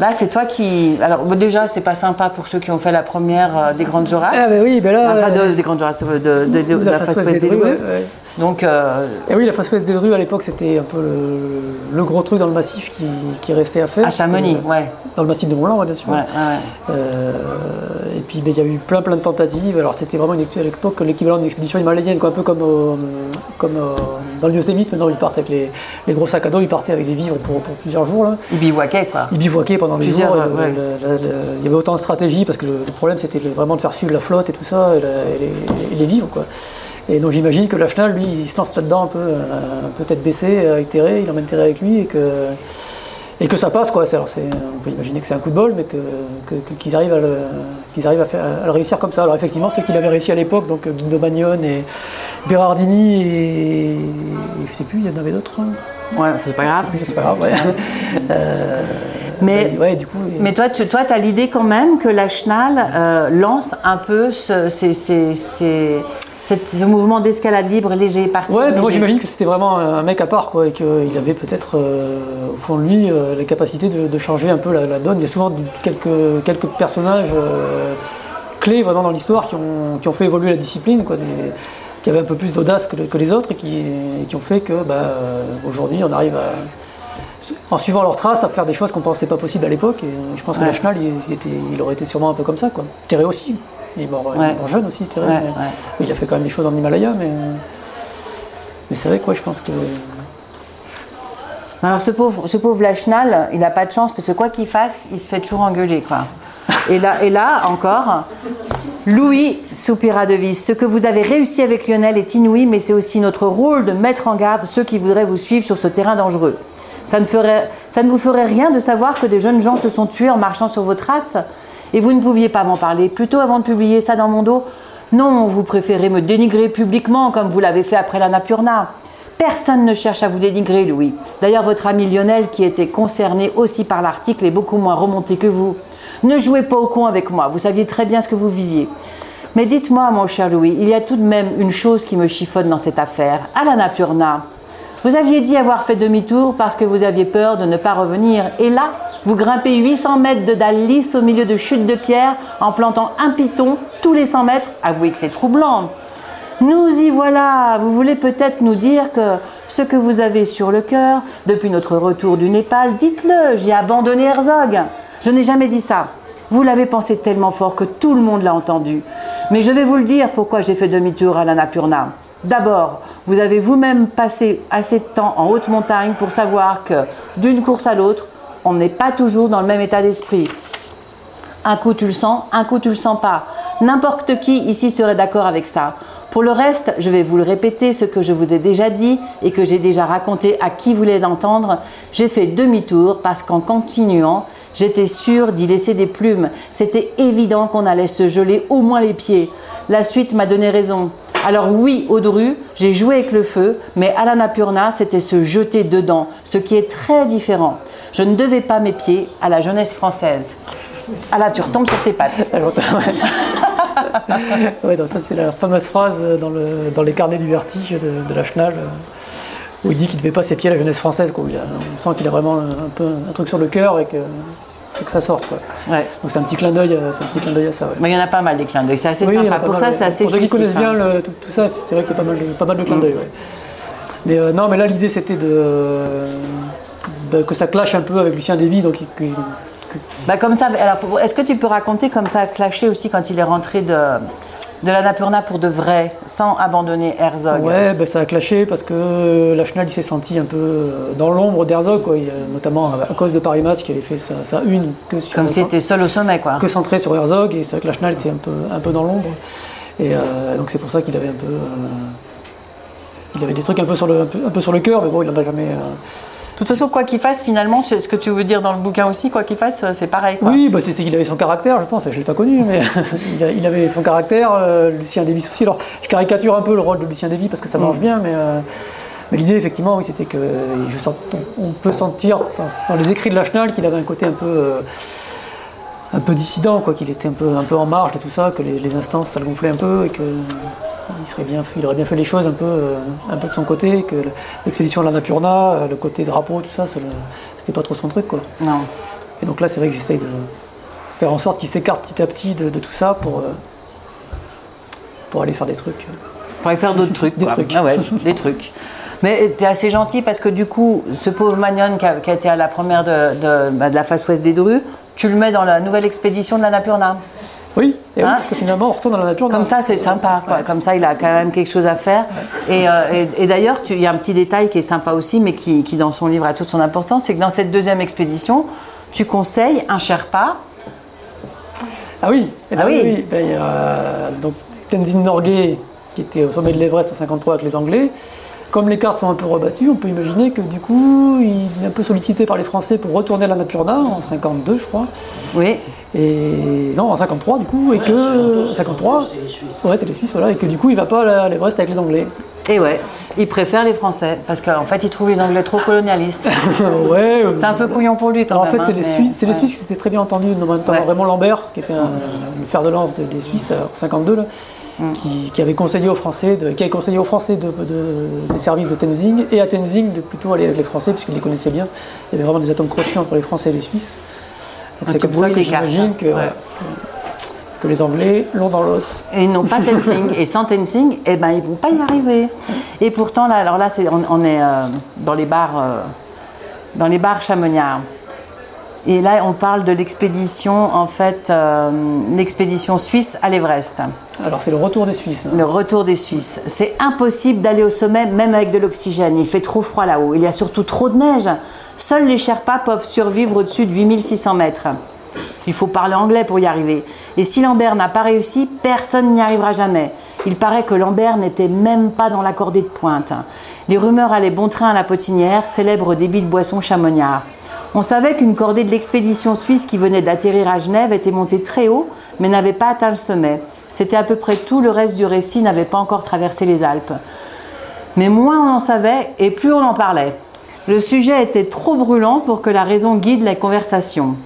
B: Là, c'est toi qui. Alors, déjà, c'est pas sympa pour ceux qui ont fait la première euh, des Grandes Jorasses.
C: Ah, bah oui, ben là.
B: Enfin, de- des Grandes Jorasses, de, de- de- de la face ouest des
C: Drus,
B: Drus.
C: ouais, ouais.
B: Donc, euh,
C: Et oui, la face ouest des Drus à l'époque, c'était un peu le, le gros truc dans le massif qui, qui restait à faire.
B: à Chamonix,
C: Euh,
B: ouais.
C: Dans le massif de Mont-Blanc, bien sûr.
B: Ouais.
C: Euh, et puis ben, il y a eu plein plein de tentatives. Alors c'était vraiment une, à l'époque l'équivalent d'une expédition himalayenne, quoi, un peu comme, au- comme dans le Yosemite. Maintenant ils partent avec les, les gros sacs à dos, ils partaient avec des vivres pour, pour plusieurs jours. Là.
B: Ils bivouaquaient, quoi.
C: Ils bivouaquaient pendant des
B: Plusieurs,
C: jours.
B: euh,
C: Le-
B: ouais.
C: le- le- le- il y avait autant de stratégies parce que le, problème c'était vraiment de faire suivre la flotte et tout ça et, la- et les, et les vivres. Quoi. Et donc j'imagine que Lachenal, lui, il se lance là-dedans un peu, euh, un peu tête baissée avec Terré, il emmène Terré avec lui et que, et que ça passe. Quoi. Alors, on peut imaginer que c'est un coup de bol, mais que, que- qu'ils arrivent, à le, qu'ils arrivent à, faire, à le réussir comme ça. Alors effectivement, ceux qu'il avait réussi à l'époque, donc euh, Guido Magnon et Berardini et, et je sais plus, il y en avait d'autres. hein.
B: Ouais, c'est pas grave.
C: C'est pas grave, ouais. Euh,
B: Mais,
C: ouais, du coup,
B: mais toi, tu toi, as l'idée quand même que la Chenal euh, lance un peu ce, ces- ces- ces- cette- ce mouvement d'escalade libre, léger, parti.
C: Ouais, mais moi j'imagine que c'était vraiment un mec à part, quoi, et qu'il avait peut-être euh, au fond de lui euh, la capacité de, de changer un peu la, la donne. Il y a souvent quelques, quelques personnages euh, clés vraiment dans l'histoire qui ont, qui ont fait évoluer la discipline, quoi, des- qui avaient un peu plus d'audace que, que les autres et qui, et qui ont fait que bah, euh, aujourd'hui on arrive à, en suivant leurs traces, à faire des choses qu'on pensait pas possibles à l'époque. Et je pense que
B: Ouais.
C: la Chenal, il, était- il aurait été sûrement un peu comme ça. Quoi. Terré aussi. Il est mort, il est
B: Ouais.
C: mort jeune aussi, Terré.
B: Ouais,
C: mais- il a fait quand même des choses en Himalaya. Mais, mais c'est vrai que ouais, je pense que.
B: Alors ce pauvre, ce pauvre Lachenal, il n'a pas de chance parce que quoi qu'il fasse, il se fait toujours engueuler, quoi. Et là, et là encore, Louis soupira de vis. Ce que vous avez réussi avec Lionel est inouï, mais c'est aussi notre rôle de mettre en garde ceux qui voudraient vous suivre sur ce terrain dangereux. Ça ne, vous ferait rien de savoir que des jeunes gens se sont tués en marchant sur vos traces Et vous ne pouviez pas m'en parler plus tôt avant de publier ça dans mon dos Non, vous préférez me dénigrer publiquement comme vous l'avez fait après la Napurna. Personne ne cherche à vous dénigrer, Louis. D'ailleurs, votre ami Lionel, qui était concerné aussi par l'article, est beaucoup moins remonté que vous. Ne jouez pas au con avec moi, vous saviez très bien ce que vous visiez. Mais dites-moi, mon cher Louis, il y a tout de même une chose qui me chiffonne dans cette affaire. À la Napurna, vous aviez dit avoir fait demi-tour parce que vous aviez peur de ne pas revenir. Et là, vous grimpez 800 mètres de dalles lisses au milieu de chutes de pierre en plantant un piton tous les 100 mètres. Avouez que c'est troublant. Nous y voilà. Vous voulez peut-être nous dire que ce que vous avez sur le cœur depuis notre retour du Népal, dites-le, j'ai abandonné Herzog. Je n'ai jamais dit ça. Vous l'avez pensé tellement fort que tout le monde l'a entendu. Mais je vais vous le dire pourquoi j'ai fait demi-tour à l'Annapurna. D'abord, vous avez vous-même passé assez de temps en haute montagne pour savoir que d'une course à l'autre, on n'est pas toujours dans le même état d'esprit. Un coup tu le sens, un coup tu le sens pas. N'importe qui ici serait d'accord avec ça. Pour le reste, je vais vous le répéter, ce que je vous ai déjà dit et que j'ai déjà raconté à qui voulait l'entendre. J'ai fait demi-tour parce qu'en continuant, j'étais sûre d'y laisser des plumes. C'était évident qu'on allait se geler au moins les pieds. La suite m'a donné raison. Alors oui, au Dru, j'ai joué avec le feu, mais à l'Annapurna, c'était se jeter dedans, ce qui est très différent. Je ne devais pas mes pieds à la jeunesse française. Ah là, tu retombes sur tes pattes.
C: Ouais. Donc ça, c'est la fameuse phrase dans, le, dans les carnets du vertige de, la Chenal, euh, où il dit qu'il ne devait pas ses pieds à la jeunesse française. On sent qu'il a vraiment un, peu un truc sur le cœur et que, et que ça sorte. Quoi.
B: Ouais.
C: Donc c'est un petit clin d'œil, à- c'est un petit clin d'œil à ça. ouais.
B: Mais il y en a pas mal des clins d'œil, c'est assez
C: Oui,
B: sympa. Pour ça, c'est assez
C: Pour ceux qui connaissent bien
B: hein.
C: le- tout, tout ça, c'est vrai qu'il y a pas mal de, pas mal de clins d'œil. ouais. Mais euh, non, mais là l'idée c'était de, de- que ça clash un peu avec Lucien Dévy, donc
B: Bah comme ça, alors est-ce que tu peux raconter comme ça a clashé aussi quand il est rentré de, de l'Annapurna pour de vrai, sans abandonner Herzog
C: Ouais, ben, ça a clashé parce que la Schnall il s'est senti un peu euh, dans l'ombre d'Herzog, quoi. Il y a- notamment à cause de Paris Match qui avait fait sa, sa une que sur
B: Comme s'il était seul au sommet, quoi.
C: que centré sur Herzog et c'est vrai que la Schnall était un peu, un peu dans l'ombre. Et euh, donc c'est pour ça qu'il avait un peu. euh, il avait des trucs un peu sur le, un peu, un peu sur le cœur, mais bon, il n'en a jamais. euh,
B: toute façon, quoi qu'il fasse, finalement, c'est ce que tu veux dire dans le bouquin aussi, quoi qu'il fasse, c'est pareil, quoi.
C: Oui, bah, c'était qu'il avait son caractère, je pense. Je ne l'ai pas connu, mais il, avait son caractère. euh, Lucien Déby aussi. Alors, je caricature un peu le rôle de Lucien Déby parce que ça marche bien, mais, euh, mais l'idée, effectivement, oui, c'était que je sens- on, on peut sentir dans, dans les écrits de la Schnall qu'il avait un côté un peu. euh, un peu dissident, quoi, qu'il était un peu, un peu en marge de tout ça, que les, les instances ça le gonflait un peu et que il, serait bien, fait- il aurait bien fait les choses un peu, euh, un peu de son côté, que l'expédition de l'Annapurna, euh, le côté drapeau, tout ça, c'était pas trop son truc, quoi.
B: Non.
C: Et donc là, c'est vrai que j'essaye de faire en sorte qu'il s'écarte petit à petit de, de tout ça pour, euh, pour aller faire des trucs.
B: Pour aller faire d'autres trucs,
C: Des
B: quoi.
C: trucs.
B: Ah ouais, des trucs. Mais tu es assez gentil parce que du coup, ce pauvre Magnon qui a, qui a été à la première de, de- bah, de la face ouest des Drus, tu le mets dans la nouvelle expédition de l'Annapurna.
C: Oui, et oui,
B: Hein
C: parce que finalement, on retourne dans la nature.
B: Comme ça, c'est sympa. Quoi. Comme ça, il a quand même quelque chose à faire. Et, euh, et- et d'ailleurs, il y a un petit détail qui est sympa aussi, mais qui, qui, dans son livre a toute son importance, c'est que dans cette deuxième expédition, tu conseilles un Sherpa.
C: Ah oui, eh ben
B: Ah oui.
C: oui. Ben, donc Tenzin Norgay qui était au sommet de l'Everest à 53 avec les Anglais. Comme les cartes sont un peu rebattues, on peut imaginer que du coup, il est un peu sollicité par les Français pour retourner à la Napurna en 52, je crois.
B: Oui.
C: Et non, en 53 du coup, et que 53, ouais, c'est les Suisses, voilà, et que du coup, il va pas à l'Everest avec les Anglais.
B: Et ouais, il préfère les Français parce qu'en fait, il trouve les Anglais trop colonialistes.
C: ouais. euh,
B: C'est un peu couillon pour lui quand
C: Alors, en
B: même.
C: fait, c'est
B: hein,
C: les, Suisses, c'est les
B: ouais.
C: Suisses qui s'étaient très bien entendus, notamment
B: Ouais.
C: Raymond Lambert, qui était un- le fer de lance des, des Suisses en 52, là,
B: Mm.
C: qui, qui avait conseillé aux Français, de, qui avait conseillé aux Français de, de- des services de Tenzing, et à Tenzing de plutôt aller avec les Français, puisqu'ils les connaissaient bien. Il y avait vraiment des atomes crochus entre les Français et les Suisses. C'est comme ça que j'imagine que,
B: Ouais.
C: que, les Anglais l'ont dans l'os.
B: Et ils n'ont pas Tenzing. Et sans Tenzing, eh ben, ils vont pas y arriver. Et pourtant, là, alors là, on, on est euh, dans les bars, euh, dans les bars chamonniards. Et là, on parle de l'expédition, en fait, euh, l'expédition suisse à l'Everest.
C: Alors c'est le retour des Suisses. hein.
B: Le retour des Suisses. C'est impossible d'aller au sommet, même avec de l'oxygène. Il fait trop froid là-haut. Il y a surtout trop de neige. Seuls les Sherpas peuvent survivre au-dessus de 8600 mètres. Il faut parler anglais pour y arriver. Et si Lambert n'a pas réussi, personne n'y arrivera jamais. Il paraît que Lambert n'était même pas dans la cordée de pointe. Les rumeurs allaient bon train à la Potinière, célèbre débit de boisson chamonniard. On savait qu'une cordée de l'expédition suisse qui venait d'atterrir à Genève était montée très haut, mais n'avait pas atteint le sommet. C'était à peu près tout, le reste du récit n'avait pas encore traversé les Alpes. Mais moins on en savait et plus on en parlait. Le sujet était trop brûlant pour que la raison guide les conversations.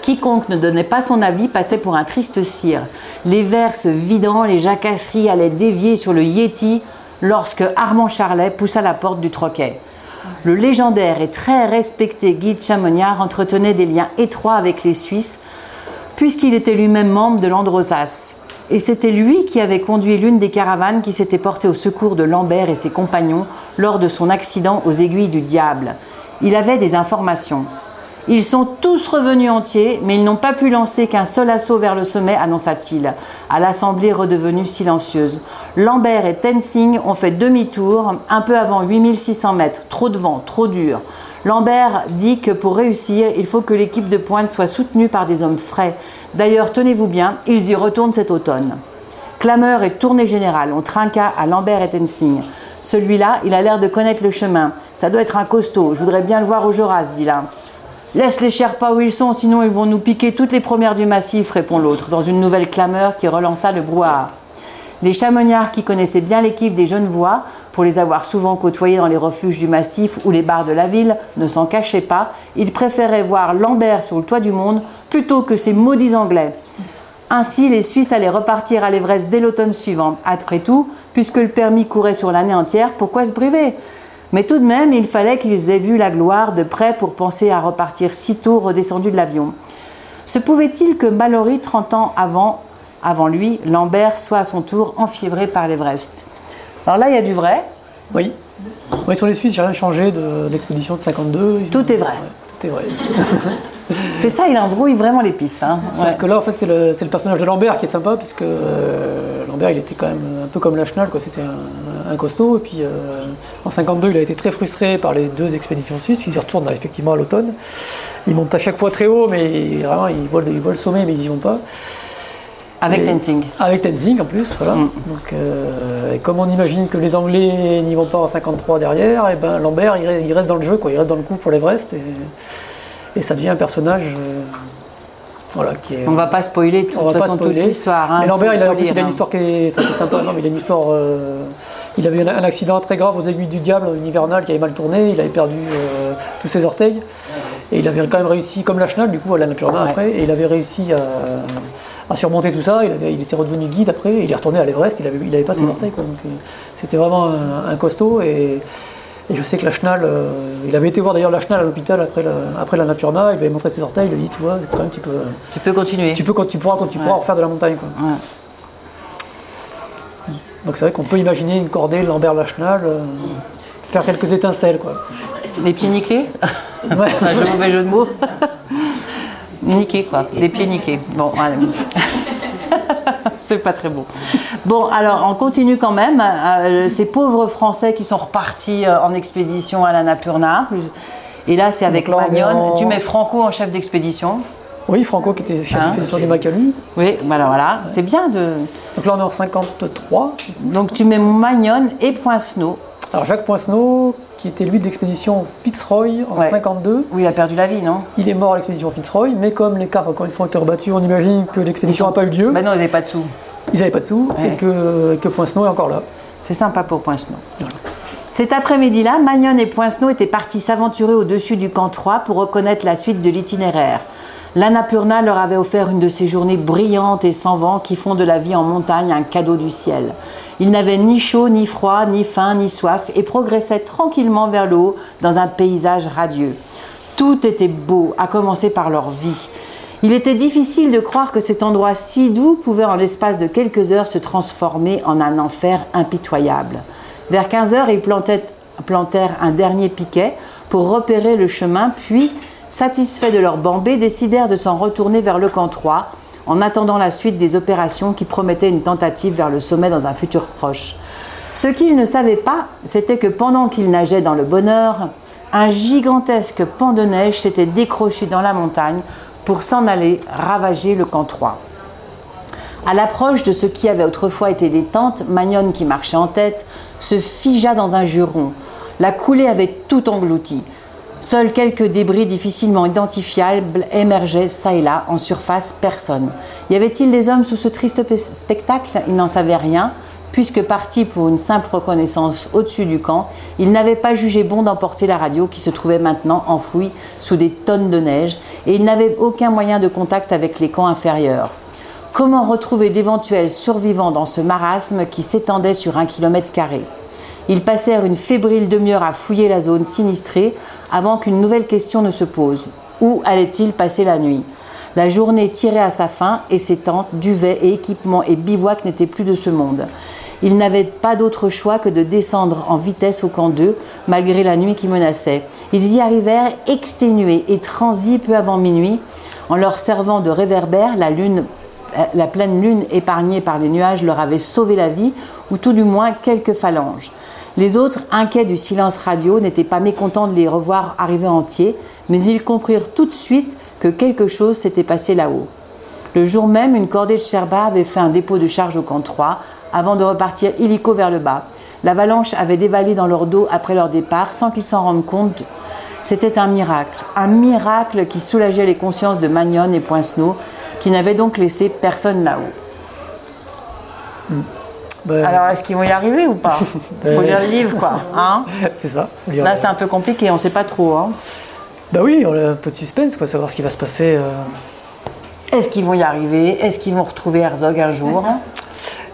B: Quiconque ne donnait pas son avis passait pour un triste cire. Les verres se vidant, les jacasseries allaient dévier sur le Yeti lorsque Armand Charlet poussa la porte du troquet. Le légendaire et très respecté guide Chamonniard entretenait des liens étroits avec les Suisses, puisqu'il était lui-même membre de l'Androsas. Et c'était lui qui avait conduit l'une des caravanes qui s'était portée au secours de Lambert et ses compagnons lors de son accident aux aiguilles du diable. Il avait des informations. Ils sont tous revenus entiers, mais ils n'ont pas pu lancer qu'un seul assaut vers le sommet, annonça-t-il, à l'assemblée redevenue silencieuse. Lambert et Tenzing ont fait demi-tour, un peu avant 8600 mètres. Trop de vent, trop dur. Lambert dit que pour réussir, il faut que l'équipe de pointe soit soutenue par des hommes frais. D'ailleurs, tenez-vous bien, ils y retournent cet automne. Clameur et tournée générale, on trinqua à Lambert et Tenzing. Celui-là, il a l'air de connaître le chemin. Ça doit être un costaud, je voudrais bien le voir au Joras, dit l'un. Laisse les Sherpas où ils sont, sinon ils vont nous piquer toutes les premières du massif, répond l'autre, dans une nouvelle clameur qui relança le brouhaha. Les chamonniards qui connaissaient bien l'équipe des Genevois, pour les avoir souvent côtoyés dans les refuges du massif ou les bars de la ville, ne s'en cachaient pas. Ils préféraient voir Lambert sur le toit du monde plutôt que ces maudits Anglais. Ainsi, les Suisses allaient repartir à l'Everest dès l'automne suivant. Après tout, puisque le permis courait sur l'année entière, pourquoi se priver? Mais tout de même, il fallait qu'ils aient vu la gloire de près pour penser à repartir sitôt redescendu de l'avion. Se pouvait-il que Mallory, 30 ans avant, avant lui, Lambert, soit à son tour enfiévré par l'Everest? Alors là, il y a du vrai.
C: Oui. Oui, sur les Suisses, j'ai rien changé de, de l'expédition de 52. Ils
B: Tout
C: ont-
B: est vrai.
C: ouais, c'était vrai.
B: C'est ça, il embrouille vraiment les pistes. hein.
C: Sauf
B: Ouais.
C: que là, en fait, c'est le, personnage de Lambert qui est sympa, puisque euh, Lambert, il était quand même un peu comme Lachenal, quoi. C'était un, un costaud. Et puis, euh, en 52, il a été très frustré par les deux expéditions suisses. Ils y retournent effectivement à l'automne. Ils montent à chaque fois très haut, mais vraiment, ils volent, ils volent le sommet, mais ils y vont pas.
B: Avec
C: Et-
B: Tenzing.
C: Avec Tenzing en plus, voilà.
B: Mm.
C: Donc, euh, et comme on imagine que les Anglais n'y vont pas en 53 derrière, et ben Lambert il reste, il reste dans le jeu, quoi. Il reste dans le coup pour l'Everest et, et ça devient un personnage, euh, voilà, qui est.
B: On va pas spoiler tout- de
C: on va
B: toute
C: pas spoiler.
B: toute l'histoire. hein,
C: Mais Lambert,
B: faut-
C: il a, il une
B: hein.
C: histoire qui est, enfin, est sympa. Non, mais il a une histoire. euh, il avait eu un, accident très grave aux aiguilles du diable, une hivernale qui avait mal tourné. Il avait perdu euh, tous ses orteils. Et il avait quand même réussi, comme la Chenal, du coup, à la Napurna
B: Ouais.
C: après. Et il avait réussi à, à surmonter tout ça. Il, avait, il était redevenu guide après. Et il est retourné à l'Everest. Il avait, il avait pas
B: Mm.
C: ses orteils. Quoi. Donc, euh, c'était vraiment un, un costaud. Et, et je sais que la Chenal, euh, il avait été voir d'ailleurs la Chenal à l'hôpital après la, après la Napurna. Il lui avait montré ses orteils. Il lui a dit, tu vois, c'est quand même, tu peux,
B: Tu peux continuer.
C: tu peux quand tu pourras, quand tu pourras refaire de la montagne. Quoi.
B: Ouais.
C: Donc c'est vrai qu'on peut imaginer une cordée Lambert Lachenal euh, faire quelques étincelles quoi.
B: Les pieds nickelés
C: Ouais.
B: C'est un mauvais jeu de mots. Niqués, quoi. Les pieds niqués. Bon, allez. C'est pas très beau. Bon, alors on continue quand même. Euh, ces pauvres Français qui sont repartis euh, en expédition à la Napurna. Et là, c'est avec
C: on
B: Magnon. Tu mets Franco en chef d'expédition.
C: Oui, Franco qui était chef
B: Hein
C: d'expédition des Macalus.
B: Oui, voilà, voilà. C'est bien de.
C: Donc là on est en 53.
B: Donc tu mets Magnon et Poincenot.
C: Alors Jacques Poincenot, qui était lui de l'expédition Fitzroy en
B: Ouais.
C: 52,
B: Oui, il a perdu la vie, non?
C: il est mort à l'expédition Fitzroy, mais comme les cartes encore une fois ont été rebattues, on imagine que l'expédition n'a pas eu lieu,
B: Ben non, ils n'avaient pas de sous.
C: ils n'avaient pas de sous,
B: Ouais.
C: et que, que Poincenot est encore là.
B: C'est sympa pour Poincenot. Cet après-midi-là, Magnon et Poincenot étaient partis s'aventurer au-dessus du camp 3 pour reconnaître la suite de l'itinéraire. L'Annapurna leur avait offert une de ces journées brillantes et sans vent qui font de la vie en montagne un cadeau du ciel. Ils n'avaient ni chaud, ni froid, ni faim, ni soif et progressaient tranquillement vers le haut dans un paysage radieux. Tout était beau, à commencer par leur vie. Il était difficile de croire que cet endroit si doux pouvait en l'espace de quelques heures se transformer en un enfer impitoyable. Vers 15 heures, ils plantaient- plantèrent un dernier piquet pour repérer le chemin, puis, satisfaits de leur bambée, décidèrent de s'en retourner vers le camp 3 en attendant la suite des opérations qui promettaient une tentative vers le sommet dans un futur proche. Ce qu'ils ne savaient pas, c'était que pendant qu'ils nageaient dans le bonheur, un gigantesque pan de neige s'était décroché dans la montagne pour s'en aller ravager le camp 3. À l'approche de ce qui avait autrefois été des tentes, Magnon, qui marchait en tête, se figea dans un juron. La coulée avait tout englouti. Seuls quelques débris difficilement identifiables émergeaient çà et là, en surface, personne. Y avait-il des hommes sous ce triste pe- spectacle? Il n'en savait rien, puisque parti pour une simple reconnaissance au-dessus du camp, il n'avait pas jugé bon d'emporter la radio qui se trouvait maintenant enfouie sous des tonnes de neige, et il n'avait aucun moyen de contact avec les camps inférieurs. Comment retrouver d'éventuels survivants dans ce marasme qui s'étendait sur un kilomètre carré? Ils passèrent une fébrile demi-heure à fouiller la zone sinistrée avant qu'une nouvelle question ne se pose. Où allaient-ils passer la nuit? La journée tirait à sa fin et ses tentes, duvets et équipements et bivouacs n'étaient plus de ce monde. Ils n'avaient pas d'autre choix que de descendre en vitesse au camp 2, malgré la nuit qui menaçait. Ils y arrivèrent exténués et transis peu avant minuit. En leur servant de réverbère, la lune la pleine lune épargnée par les nuages leur avait sauvé la vie, ou tout du moins quelques phalanges. Les autres, inquiets du silence radio, n'étaient pas mécontents de les revoir arriver entiers, mais ils comprirent tout de suite que quelque chose s'était passé là-haut. Le jour même, une cordée de Sherba avait fait un dépôt de charge au camp 3 avant de repartir illico vers le bas. L'avalanche avait dévalé dans leur dos après leur départ sans qu'ils s'en rendent compte. C'était un miracle, un miracle qui soulageait les consciences de Magnon et Poincenot, qui n'avaient donc laissé personne là-haut.
C: Ben,
B: Alors, est-ce qu'ils vont y arriver ou pas Il faut lire le livre, quoi. Hein
C: c'est ça.
B: Là, c'est un peu compliqué, on ne sait pas trop. Hein.
C: Bah oui, on a un peu de suspense, quoi, savoir ce qui va se passer. euh.
B: Est-ce qu'ils vont y arriver? Est-ce qu'ils vont retrouver Herzog un jour?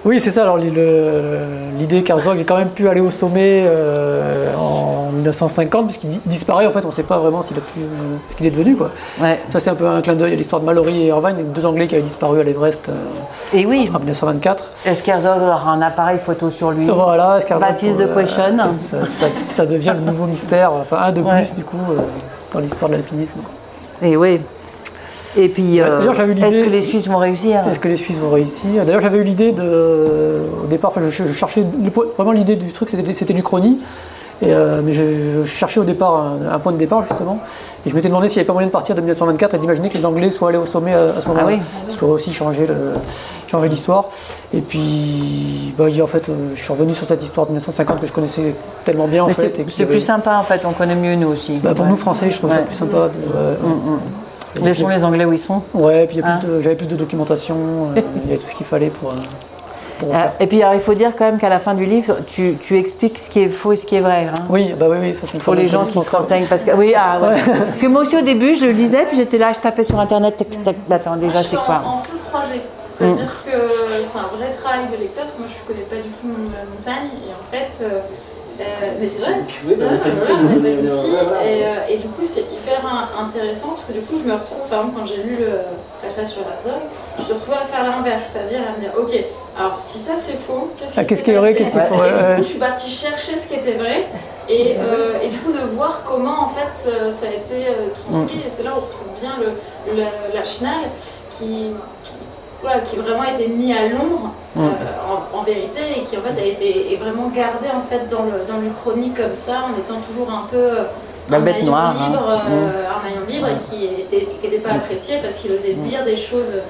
C: Oui, c'est ça. Alors l'idée qu'Herzog ait quand même pu aller au sommet euh, en 1950, puisqu'il di- disparaît, en fait, on ne sait pas vraiment s'il a pu, euh, ce qu'il est devenu, quoi.
B: Ouais.
C: Ça, c'est un peu un clin d'œil à l'histoire de Mallory et Irvine, deux Anglais qui avaient disparu à l'Everest euh,
B: Et oui,
C: en 1924.
B: est-ce qu'Herzog aura un appareil photo sur lui?
C: Voilà, est-ce
B: the
C: euh,
B: question.
C: Ça, ça- ça devient le nouveau mystère, enfin un de plus,
B: Ouais.
C: du coup. euh, dans l'histoire de l'alpinisme.
B: Et oui. Et puis, euh, est-ce que les Suisses vont réussir
C: Est-ce que les Suisses vont réussir D'ailleurs, j'avais eu l'idée de. Au départ, enfin, je, je cherchais. Vraiment, l'idée du truc, c'était l'Uchronie. Et, euh, mais je, je cherchais au départ un, un point de départ, justement. Et je m'étais demandé s'il n'y avait pas moyen de partir de 1924 et d'imaginer que les Anglais soient allés au sommet à, à ce moment-là.
B: Ah oui.
C: Ce qui aurait aussi changé l'histoire. Et puis, bah, en fait, euh, je suis revenu sur cette histoire de 1950 que je connaissais tellement bien, en
B: c'est
C: avait-
B: plus sympa en fait, on connaît mieux nous aussi.
C: Bah, pour
B: Ouais.
C: nous, Français, je trouve ça
B: Ouais.
C: plus sympa. de- ouais, ouais.
B: Laissons les Anglais où ils sont.
C: Ouais, et puis il y a plus
B: Ah.
C: de- j'avais plus de documentation, euh, il y avait tout ce qu'il fallait pour, euh, faire.
B: et puis alors, il faut dire quand même qu'à la fin du livre, tu, tu expliques ce qui est faux et ce qui est vrai. hein.
C: Oui, bah oui, oui, ça
B: Pour les gens qui se renseignent. Parce que, oui, ah, ouais. parce que moi aussi au début, je le lisais, puis j'étais là, je tapais sur internet, tac, tac, tac. Attends, déjà,
D: je
B: c'est quoi
D: en, en feu croisé. C'est-à-dire que c'est un vrai travail de lecteur, parce que moi je ne connais pas du tout le monde de la montagne. Et en fait, euh, mais c'est vrai.
E: Oui, bah, on est pas
D: Ouais,
E: ici,
D: voilà, on
E: nous,
D: est pas
E: mais,
D: ici.
E: euh.
D: Et, euh, et du coup, c'est hyper in- intéressant parce que du coup, je me retrouve, par exemple, quand j'ai lu le Pacha sur Herzog, je me retrouvais à faire l'inverse, c'est-à-dire à me dire, ok, alors si ça c'est faux, qu'est-ce
C: Ah,
D: qui
C: qu'est-ce
D: s'est
C: qui est vrai,
D: passé
C: qu'est-ce qui est faux,
D: Et
C: ouais,
D: du
C: ouais.
D: coup, je suis partie chercher ce qui était vrai et, euh, et du coup, de voir comment en fait ça, ça a été euh, transcrit. Et c'est là où on retrouve bien le, le- la chenal qui, qui, voilà, qui vraiment a été mis à l'ombre euh, en, en vérité et qui en fait a été est vraiment gardé en fait dans le dans l'Uchronie comme ça en étant toujours un peu euh,
B: La
D: un
B: bête noire, hein.
D: libre, euh, un maillon libre et qui était qui était pas apprécié parce qu'il osait dire des choses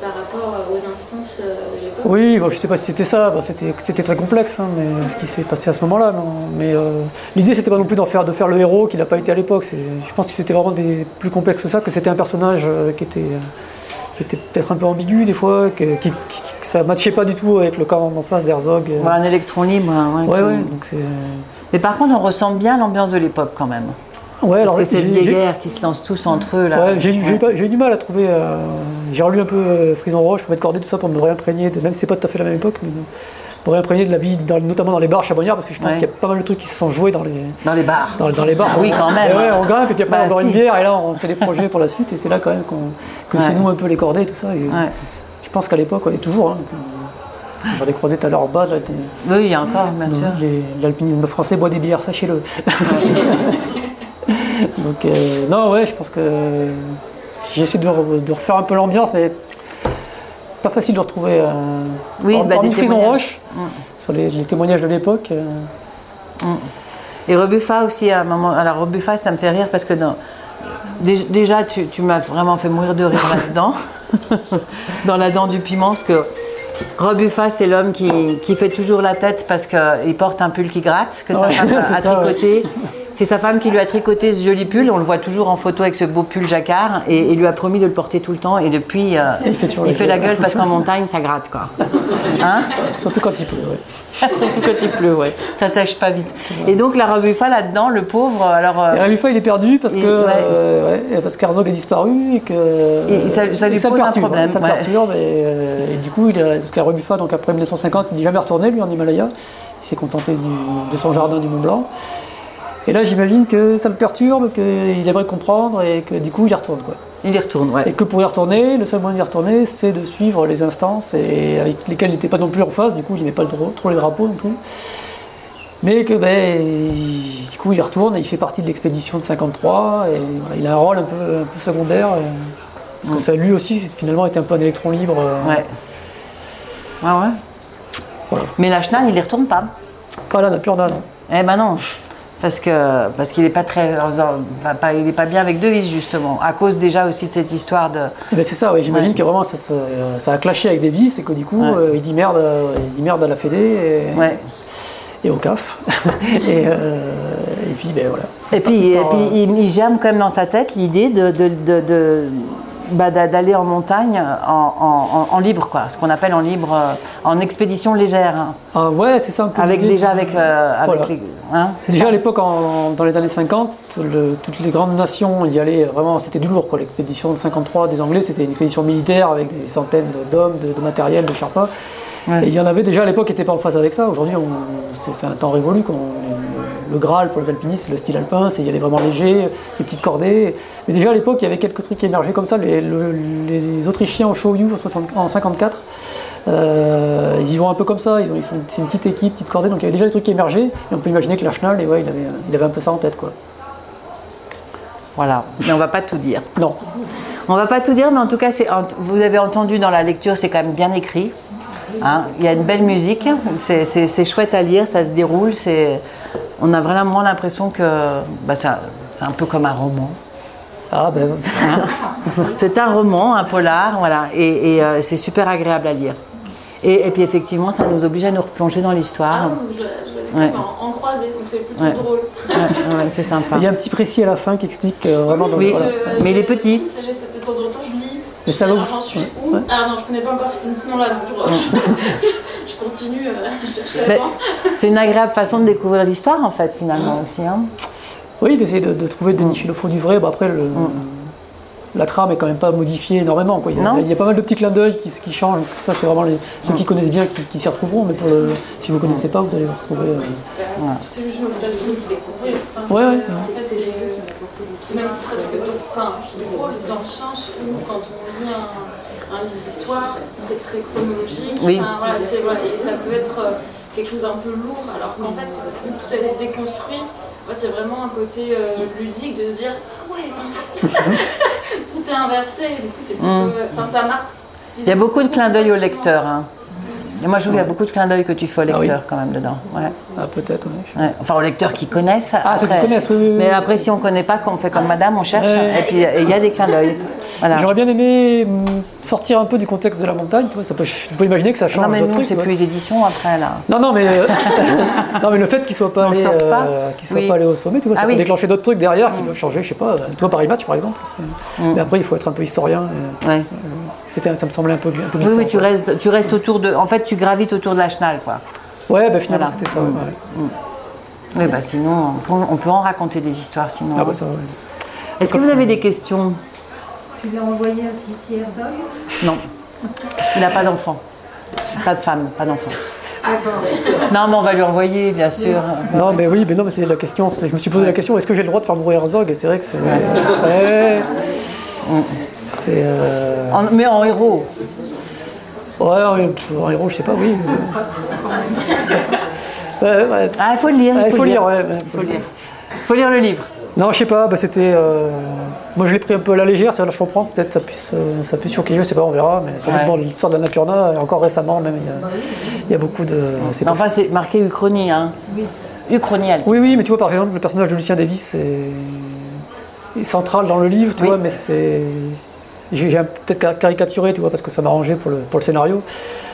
D: par rapport aux instances euh, de l'époque.
C: Oui, bon, je sais pas si c'était ça, bah, c'était très complexe, hein, mais ce qui s'est passé à ce moment-là. Mais euh, l'idée, c'était pas non plus d'en faire, de faire le héros qu'il n'a pas été à l'époque. Je pense que c'était vraiment des, plus complexe que ça, que c'était un personnage euh, qui était, euh, qui était peut-être un peu ambigu des fois, que, qui, qui- que ça matchait pas du tout avec le camp en face d'Herzog. euh.
B: Ouais, Un électron libre. ouais,
C: Ouais,
B: qui-
C: ouais, donc c'est.
B: Mais par contre, on ressent bien l'ambiance de l'époque quand même.
C: Ouais,
B: Parce que c'est des guerres qui se lancent tous entre eux. Là.
C: Ouais, j'ai eu du mal à trouver. euh, j'ai relu un peu euh, Frison Roche, pour mettre cordée, tout ça, pour me réimprégner, de, même si c'est pas tout à fait la même époque, mais me réimprégner de la vie, dans- notamment dans les bars charbonnières, parce que je pense
B: Ouais.
C: qu'il y a pas mal de trucs qui se sont joués dans les,
B: Dans les bars.
C: dans, dans les bars.
B: Ah oui, quand même.
C: Et ouais, on grimpe, et puis après
B: Bah,
C: on boit une bière, et là on fait des projets pour la suite, et c'est là quand même que c'est nous un peu les cordées et tout ça. Et. Je pense qu'à l'époque, et toujours, hein, euh, j'en ai croisé tout à l'heure en bas, là,
B: Oui, il y a encore, bien sûr.
C: l'alpinisme français boit des bières, sachez-le. Donc, euh, non, ouais, je pense que j'ai essayé de, re- de refaire un peu l'ambiance, mais pas facile de retrouver. Euh,
B: Oui, bah, des témoignages.
C: Roche, sur les, les témoignages de l'époque. euh,
B: Et Rebuffa aussi, à un moment. Alors, Rebuffa, ça me fait rire parce que dans- déjà, tu, tu m'as vraiment fait mourir de rire là-dedans. dans la dent du piment, parce que Rebuffa, c'est l'homme qui, qui fait toujours la tête parce qu'il porte un pull qui gratte, que sa
C: Ouais,
B: femme a,
C: ça, ouais.
B: C'est sa femme qui lui a tricoté ce joli pull. On le voit toujours en photo avec ce beau pull jacquard et, et lui a promis de le porter tout le temps. Et depuis, euh,
C: Il fait
B: il
C: la
B: fait la
C: gueule.
B: parce qu'en montagne, ça gratte, quoi. Hein
C: surtout quand il pleut. ouais.
B: Surtout quand il pleut, ouais. Ça sèche pas vite. Et donc la Rebuffa là-dedans, le pauvre, alors. euh,
C: Et Ralufa, il est perdu parce
B: Il-
C: que
B: ouais.
C: euh, ouais, parce qu'Herzog a disparu et que
B: Et ça- ça lui pose un
C: perturbe,
B: problème,
C: Ça perturbe et, euh, et du coup, il a, parce qu'à Rebuffa, donc après 1950, il n'est jamais retourné lui en Himalaya. Il s'est contenté du- de son jardin du Mont Blanc. Et là, j'imagine que ça le perturbe, qu'il aimerait comprendre et que du coup, il y retourne quoi.
B: il y retourne,
C: Et
B: ouais.
C: que pour y retourner, le seul moyen d'y retourner, c'est de suivre les instances et avec lesquelles il n'était pas non plus en face. Du coup, il n'aimait pas le dro- trop les drapeaux non plus. Mais que ben, il- du coup, il y retourne et il fait partie de l'expédition de 53 et voilà, il a un rôle un peu, un peu secondaire. euh, parce que ça, lui aussi, c'est- finalement, était un peu un électron libre. euh,
B: Ouais. Ouais, ouais.
C: Voilà.
B: Mais la Chenal, il y retourne pas.
C: Pas là, n'a plus en a, non.
B: Eh ben non. Parce que parce qu'il n'est pas très, enfin, pas- il est pas bien avec Devise justement, à cause déjà aussi de cette histoire de.
C: Et ben, c'est ça, ouais, j'imagine
B: Ouais.
C: que vraiment ça, a clashé avec Davis et que du coup,
B: Ouais.
C: euh, il, dit merde, euh, il dit merde à la Fédé et,
B: Ouais.
C: et au CAF. et, euh, et puis, ben voilà.
B: Et puis, et puis il, il germe quand même dans sa tête l'idée de, de, de- de- bah, d'a- d'aller en montagne en, en- libre, quoi, ce qu'on appelle en libre, euh, en expédition légère, hein.
C: Ah ouais, c'est ça un peu.
B: avec déjà avec, euh, avec
C: Voilà.
B: les. hein, c'est
C: Déjà
B: ça
C: à l'époque, dans les années 50, le- toutes les grandes nations y allaient vraiment, c'était du lourd. quoi. L'expédition de 53 des Anglais, c'était une expédition militaire avec des centaines d'hommes, de, de matériel, de.
B: Ouais.
C: Et il y en avait déjà à l'époque qui n'étaient pas en phase avec ça. Aujourd'hui, c'est c'est un temps révolu. quoi. On- le, Graal pour les alpinistes, c'est le style alpin, c'est y aller vraiment léger, des petites cordées. Mais déjà à l'époque, il y avait quelques trucs qui émergeaient comme ça. Les, le- les Autrichiens au en, 60 en 54, euh, ils y vont un peu comme ça. Ils ont, ils sont, c'est une petite équipe, petite cordée. Donc il y avait déjà des trucs qui émergeaient. Et on peut imaginer que la Schnall, et ouais, il, avait, il avait un peu ça en tête. Quoi.
B: Voilà, mais on va pas tout dire.
C: Non.
B: On va pas tout dire, mais en tout cas, c'est- vous avez entendu dans la lecture, c'est quand même bien écrit. Hein, Il y a une belle musique, c'est- c'est c'est chouette à lire, ça se déroule. c'est- On a vraiment l'impression que bah, ça- c'est un peu comme un roman.
C: Ah ben.
B: C'est un roman, un polar, voilà, et, et, euh, c'est super agréable à lire. Et, et puis effectivement, ça nous oblige à nous replonger dans
D: Ah,
B: l'histoire.
D: non, je, je l'avais
B: Ouais.
D: en, en croisé, donc c'est plutôt
B: Ouais.
D: drôle.
B: Ouais, ouais, c'est sympa.
C: Il y a un petit précis à la fin qui explique euh, vraiment. dans-
B: Oui.
C: voilà.
D: Je-
B: Mais il est
D: je-
B: petit.
D: du coup, J'essaie de temps en temps, je lis.
C: Mais ça
D: Alors, J'en suis où? Ah non, je connais pas encore ce, ce nom-là, donc je, je, je continue euh, à chercher
B: Mais
D: avant.
B: c'est une agréable façon de découvrir l'histoire, en fait, finalement aussi. hein.
C: Oui, d'essayer de, de trouver, de dénicher le faux du vrai. Bon, après, le- la trame est quand même pas modifiée énormément. Quoi. Il, y a,
B: Non.
C: il y a pas mal de petits clins d'œil qui, qui changent. Ça, c'est vraiment les, ceux qui connaissent bien qui, qui s'y retrouveront. Mais pour le, si vous ne connaissez pas, vous allez vous retrouver. euh,
D: C'est juste une façon de découvrir. Enfin,
C: Ouais, ouais.
D: En fait, c'est- c'est même presque enfin, drôle dans le sens où quand on lit un, un livre d'histoire, c'est très chronologique.
B: Oui.
D: Enfin, voilà, c'est- voilà, et ça peut être euh, quelque chose d'un peu lourd, alors qu'en fait, vu que tout a été déconstruit, en fait, il y a vraiment un côté euh, ludique de se dire Ah ouais, en fait, tout est inversé. Et du coup, c'est plutôt. Enfin, ça marque.
B: Mm. Il y a beaucoup de clins d'œil au lecteur. hein. Et moi, je y a beaucoup de clins d'œil que tu fais au
C: Ah oui.
B: lecteur quand même dedans. Ouais.
C: Ah, peut-être, ouais.
B: Ouais. Enfin, aux lecteurs qui connaissent.
C: Ah, ceux qui connaissent, oui, oui, oui.
B: Mais après, si on ne connaît pas, qu'on fait comme madame, on cherche.
C: Ouais.
B: Et puis, il y a des clins d'œil. Voilà.
C: J'aurais bien aimé hum, sortir un peu du contexte de la montagne. Tu vois, ça peut, je peux imaginer que ça change
B: Non, mais nous, c'est
C: tu vois.
B: plus les éditions après, là.
C: Non, non, mais, euh, non, mais le fait qu'il soit pas
B: On
C: allé,
B: sort pas
C: euh, qu'il soit
B: Oui.
C: pas allé au sommet, tu vois, ça
B: Ah
C: peut
B: oui.
C: déclencher d'autres trucs derrière qui peuvent changer. Je sais pas. euh, Toi, Paris Match, par exemple.
B: Mm.
C: Mais après, il faut être un peu historien. Ça me semblait un peu, un peu
B: Oui, oui, tu
C: quoi.
B: restes, tu restes autour de. En fait, tu gravites autour de la chenal, quoi.
C: Ouais, bah finalement,
B: Voilà.
C: c'était ça. ouais, ouais.
B: Oui, bah sinon, on peut, on peut en raconter des histoires, sinon.
C: Ah, bah ça, ouais.
B: Est-ce que vous avez des questions?
E: Tu lui as envoyé un Sissi Herzog?
B: Non. Il n'a pas d'enfant. Pas de femme, pas d'enfant.
E: D'accord.
B: Non, mais on va lui envoyer, bien sûr.
C: Non, mais oui, mais non, mais c'est la question. c'est- Je me suis posé la question est-ce que j'ai le droit de faire mourir Herzog? Et c'est vrai que c'est. Ouais. C'est. euh,
B: En- mais en héros.
C: Ouais, en héros, je sais pas, oui. Ouais, ouais.
B: Ah, il faut le lire. Il faut, le lire.
C: ouais, ouais.
B: faut le lire. faut lire le livre.
C: Non, je sais pas, bah, c'était. euh, Moi, je l'ai pris un peu à la légère, c'est là je comprends, peut-être ça puisse, euh, ça puisse choquer, je sais pas, on verra, mais surtout l'histoire de la Napurna, encore récemment, même, il y a, il y a beaucoup de.
B: Mais enfin, c'est marqué Uchronie. Hein. Uchronie, elle.
C: Oui, oui, mais tu vois, par exemple, le personnage de Lucien Davis est, est central dans le livre, tu
B: Oui.
C: vois, mais c'est. J'ai peut-être ca- caricaturé, tu vois, parce que ça m'a arrangé pour le, pour le scénario.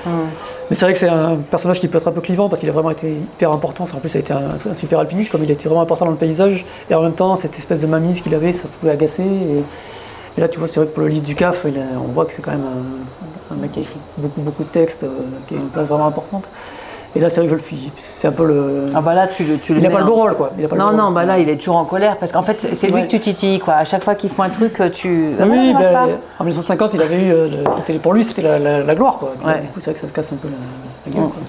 C: Mais c'est vrai que c'est un personnage qui peut être un peu clivant parce qu'il a vraiment été hyper important. En plus, ça a été un, un super alpiniste, comme il a été vraiment important dans le paysage. Et en même temps, cette espèce de mamise qu'il avait, ça pouvait agacer. Et, et là, tu vois, c'est vrai que pour le livre du CAF, il a- on voit que c'est quand même un, un mec qui a écrit beaucoup, beaucoup de textes, euh, qui a une place vraiment importante. Et là, c'est vrai que je le fais. C'est un peu le.
B: Ah bah là, tu le, tu le
C: il n'a pas le beau rôle, quoi. Il a pas le
B: Non, non,
C: rôle.
B: bah là, il est toujours en colère parce qu'en fait, c'est lui
C: Ouais.
B: que tu titilles, quoi. À chaque fois qu'il faut un truc, tu. Ah
C: oui, ben,
B: pas.
C: en 1950, il avait eu, euh, c'était pour lui, c'était la, la- la gloire, quoi. Là,
B: Ouais.
C: Du coup, c'est vrai que ça se casse un peu la, la gueule,
B: Mm.
C: quoi.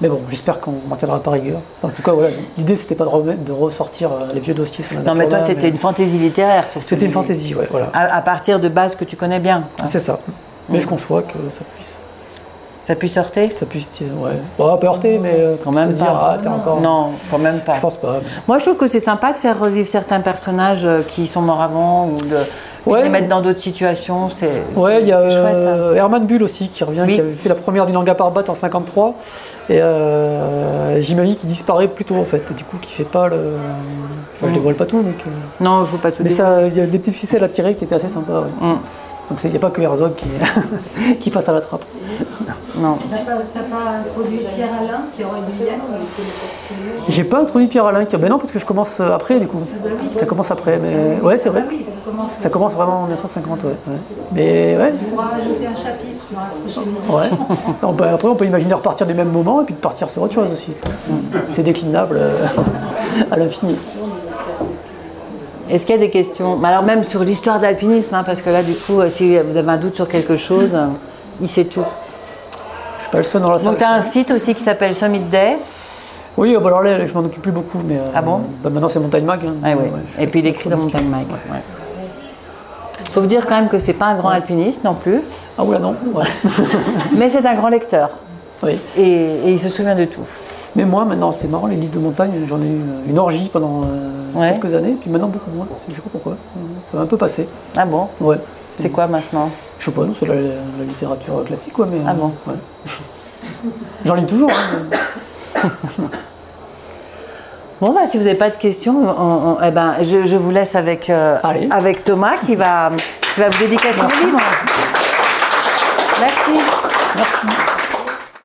C: Mais bon, j'espère qu'on m'en tiendra pas rigueur. En tout cas, voilà, l'idée, c'était pas de, remettre, de ressortir euh, les vieux dossiers sur la
B: Non, mais toi, c'était une fantaisie littéraire, surtout.
C: C'était une fantaisie, ouais, voilà.
B: À, à partir de bases que tu connais bien.
C: C'est ça. Mais
B: Mm.
C: je conçois que ça puisse,
B: Ça puisse heurter
C: ça puisse, ouais, Bon, pas heurter, mais euh,
B: Quand même
C: se dire,
B: pas.
C: ah, t'es encore.
B: Non, quand même pas.
C: Je pense pas.
B: Moi, je trouve que c'est sympa de faire revivre certains personnages euh, qui sont morts avant ou de,
C: Ouais.
B: les mettre dans d'autres situations. C'est
C: Ouais, il y a
B: c'est chouette. hein.
C: euh, Herman Bull aussi qui revient,
B: Oui.
C: qui avait fait la première du Nanga Parbat en 53, et euh, Jimmy qui disparaît plus tôt en fait, et du coup qui fait pas le. Enfin, je
B: Mm.
C: dévoile pas tout, donc. euh,
B: Non, il faut pas tout
C: Mais il y a des petites ficelles à tirer qui étaient assez sympas. ouais.
B: Mm.
C: Donc il n'y a pas que Herzog qui, qui passe à la trappe.
B: Non.
E: T'as pas, introduit Pierre Alain qui aurait dû aller
C: J'ai pas introduit Pierre Alain, qui... ben non parce que je commence euh, après du coup.
E: bah oui.
C: Ça commence après, mais ouais c'est
E: Bah
C: vrai.
E: oui, ça commence.
C: Ça commence vraiment en 1950, ouais. ouais. Mais ouais.
E: On pourra rajouter un chapitre dans la prochaine
C: Ouais. bah, après, on peut imaginer repartir du même moment et puis de partir sur autre chose aussi. C'est- C'est déclinable euh, à l'infini.
B: Est-ce qu'il y a des questions Alors même sur l'histoire d'alpinisme, hein, parce que là, du coup, euh, si vous avez un doute sur quelque chose, euh, il sait tout.
C: Je suis pas le seul dans la salle.
B: Donc tu as un site aussi qui s'appelle Summit Day.
C: Oui, euh, bah, alors là, je m'en occupe plus beaucoup. Mais, euh,
B: Ah bon
C: bah, Maintenant, c'est Montagne Mag. hein.
B: Ah. Ouais, Et puis il écrit dans. Montagne Mag. ouais. Faut vous dire quand même que c'est pas un grand alpiniste non plus,
C: Ah oula, non.
B: mais c'est un grand lecteur.
C: oui.
B: Et, et il se souvient de tout.
C: Mais moi, maintenant, c'est marrant, les livres de montagne, j'en ai eu une orgie pendant euh,
B: Ouais.
C: quelques années, puis maintenant beaucoup moins. Je sais pas pourquoi. Ça va un peu passer.
B: Ah bon
C: Ouais.
B: C'est quoi maintenant
C: Je sais pas, non, c'est la, la littérature classique, quoi, mais.
B: Ah bon
C: ouais. J'en lis toujours. hein,
B: Bon, bah, si vous n'avez pas de questions, on- on- eh ben, je, je vous laisse avec, euh, avec Thomas qui va, qui va vous dédicacer le livre. Merci.
C: Merci.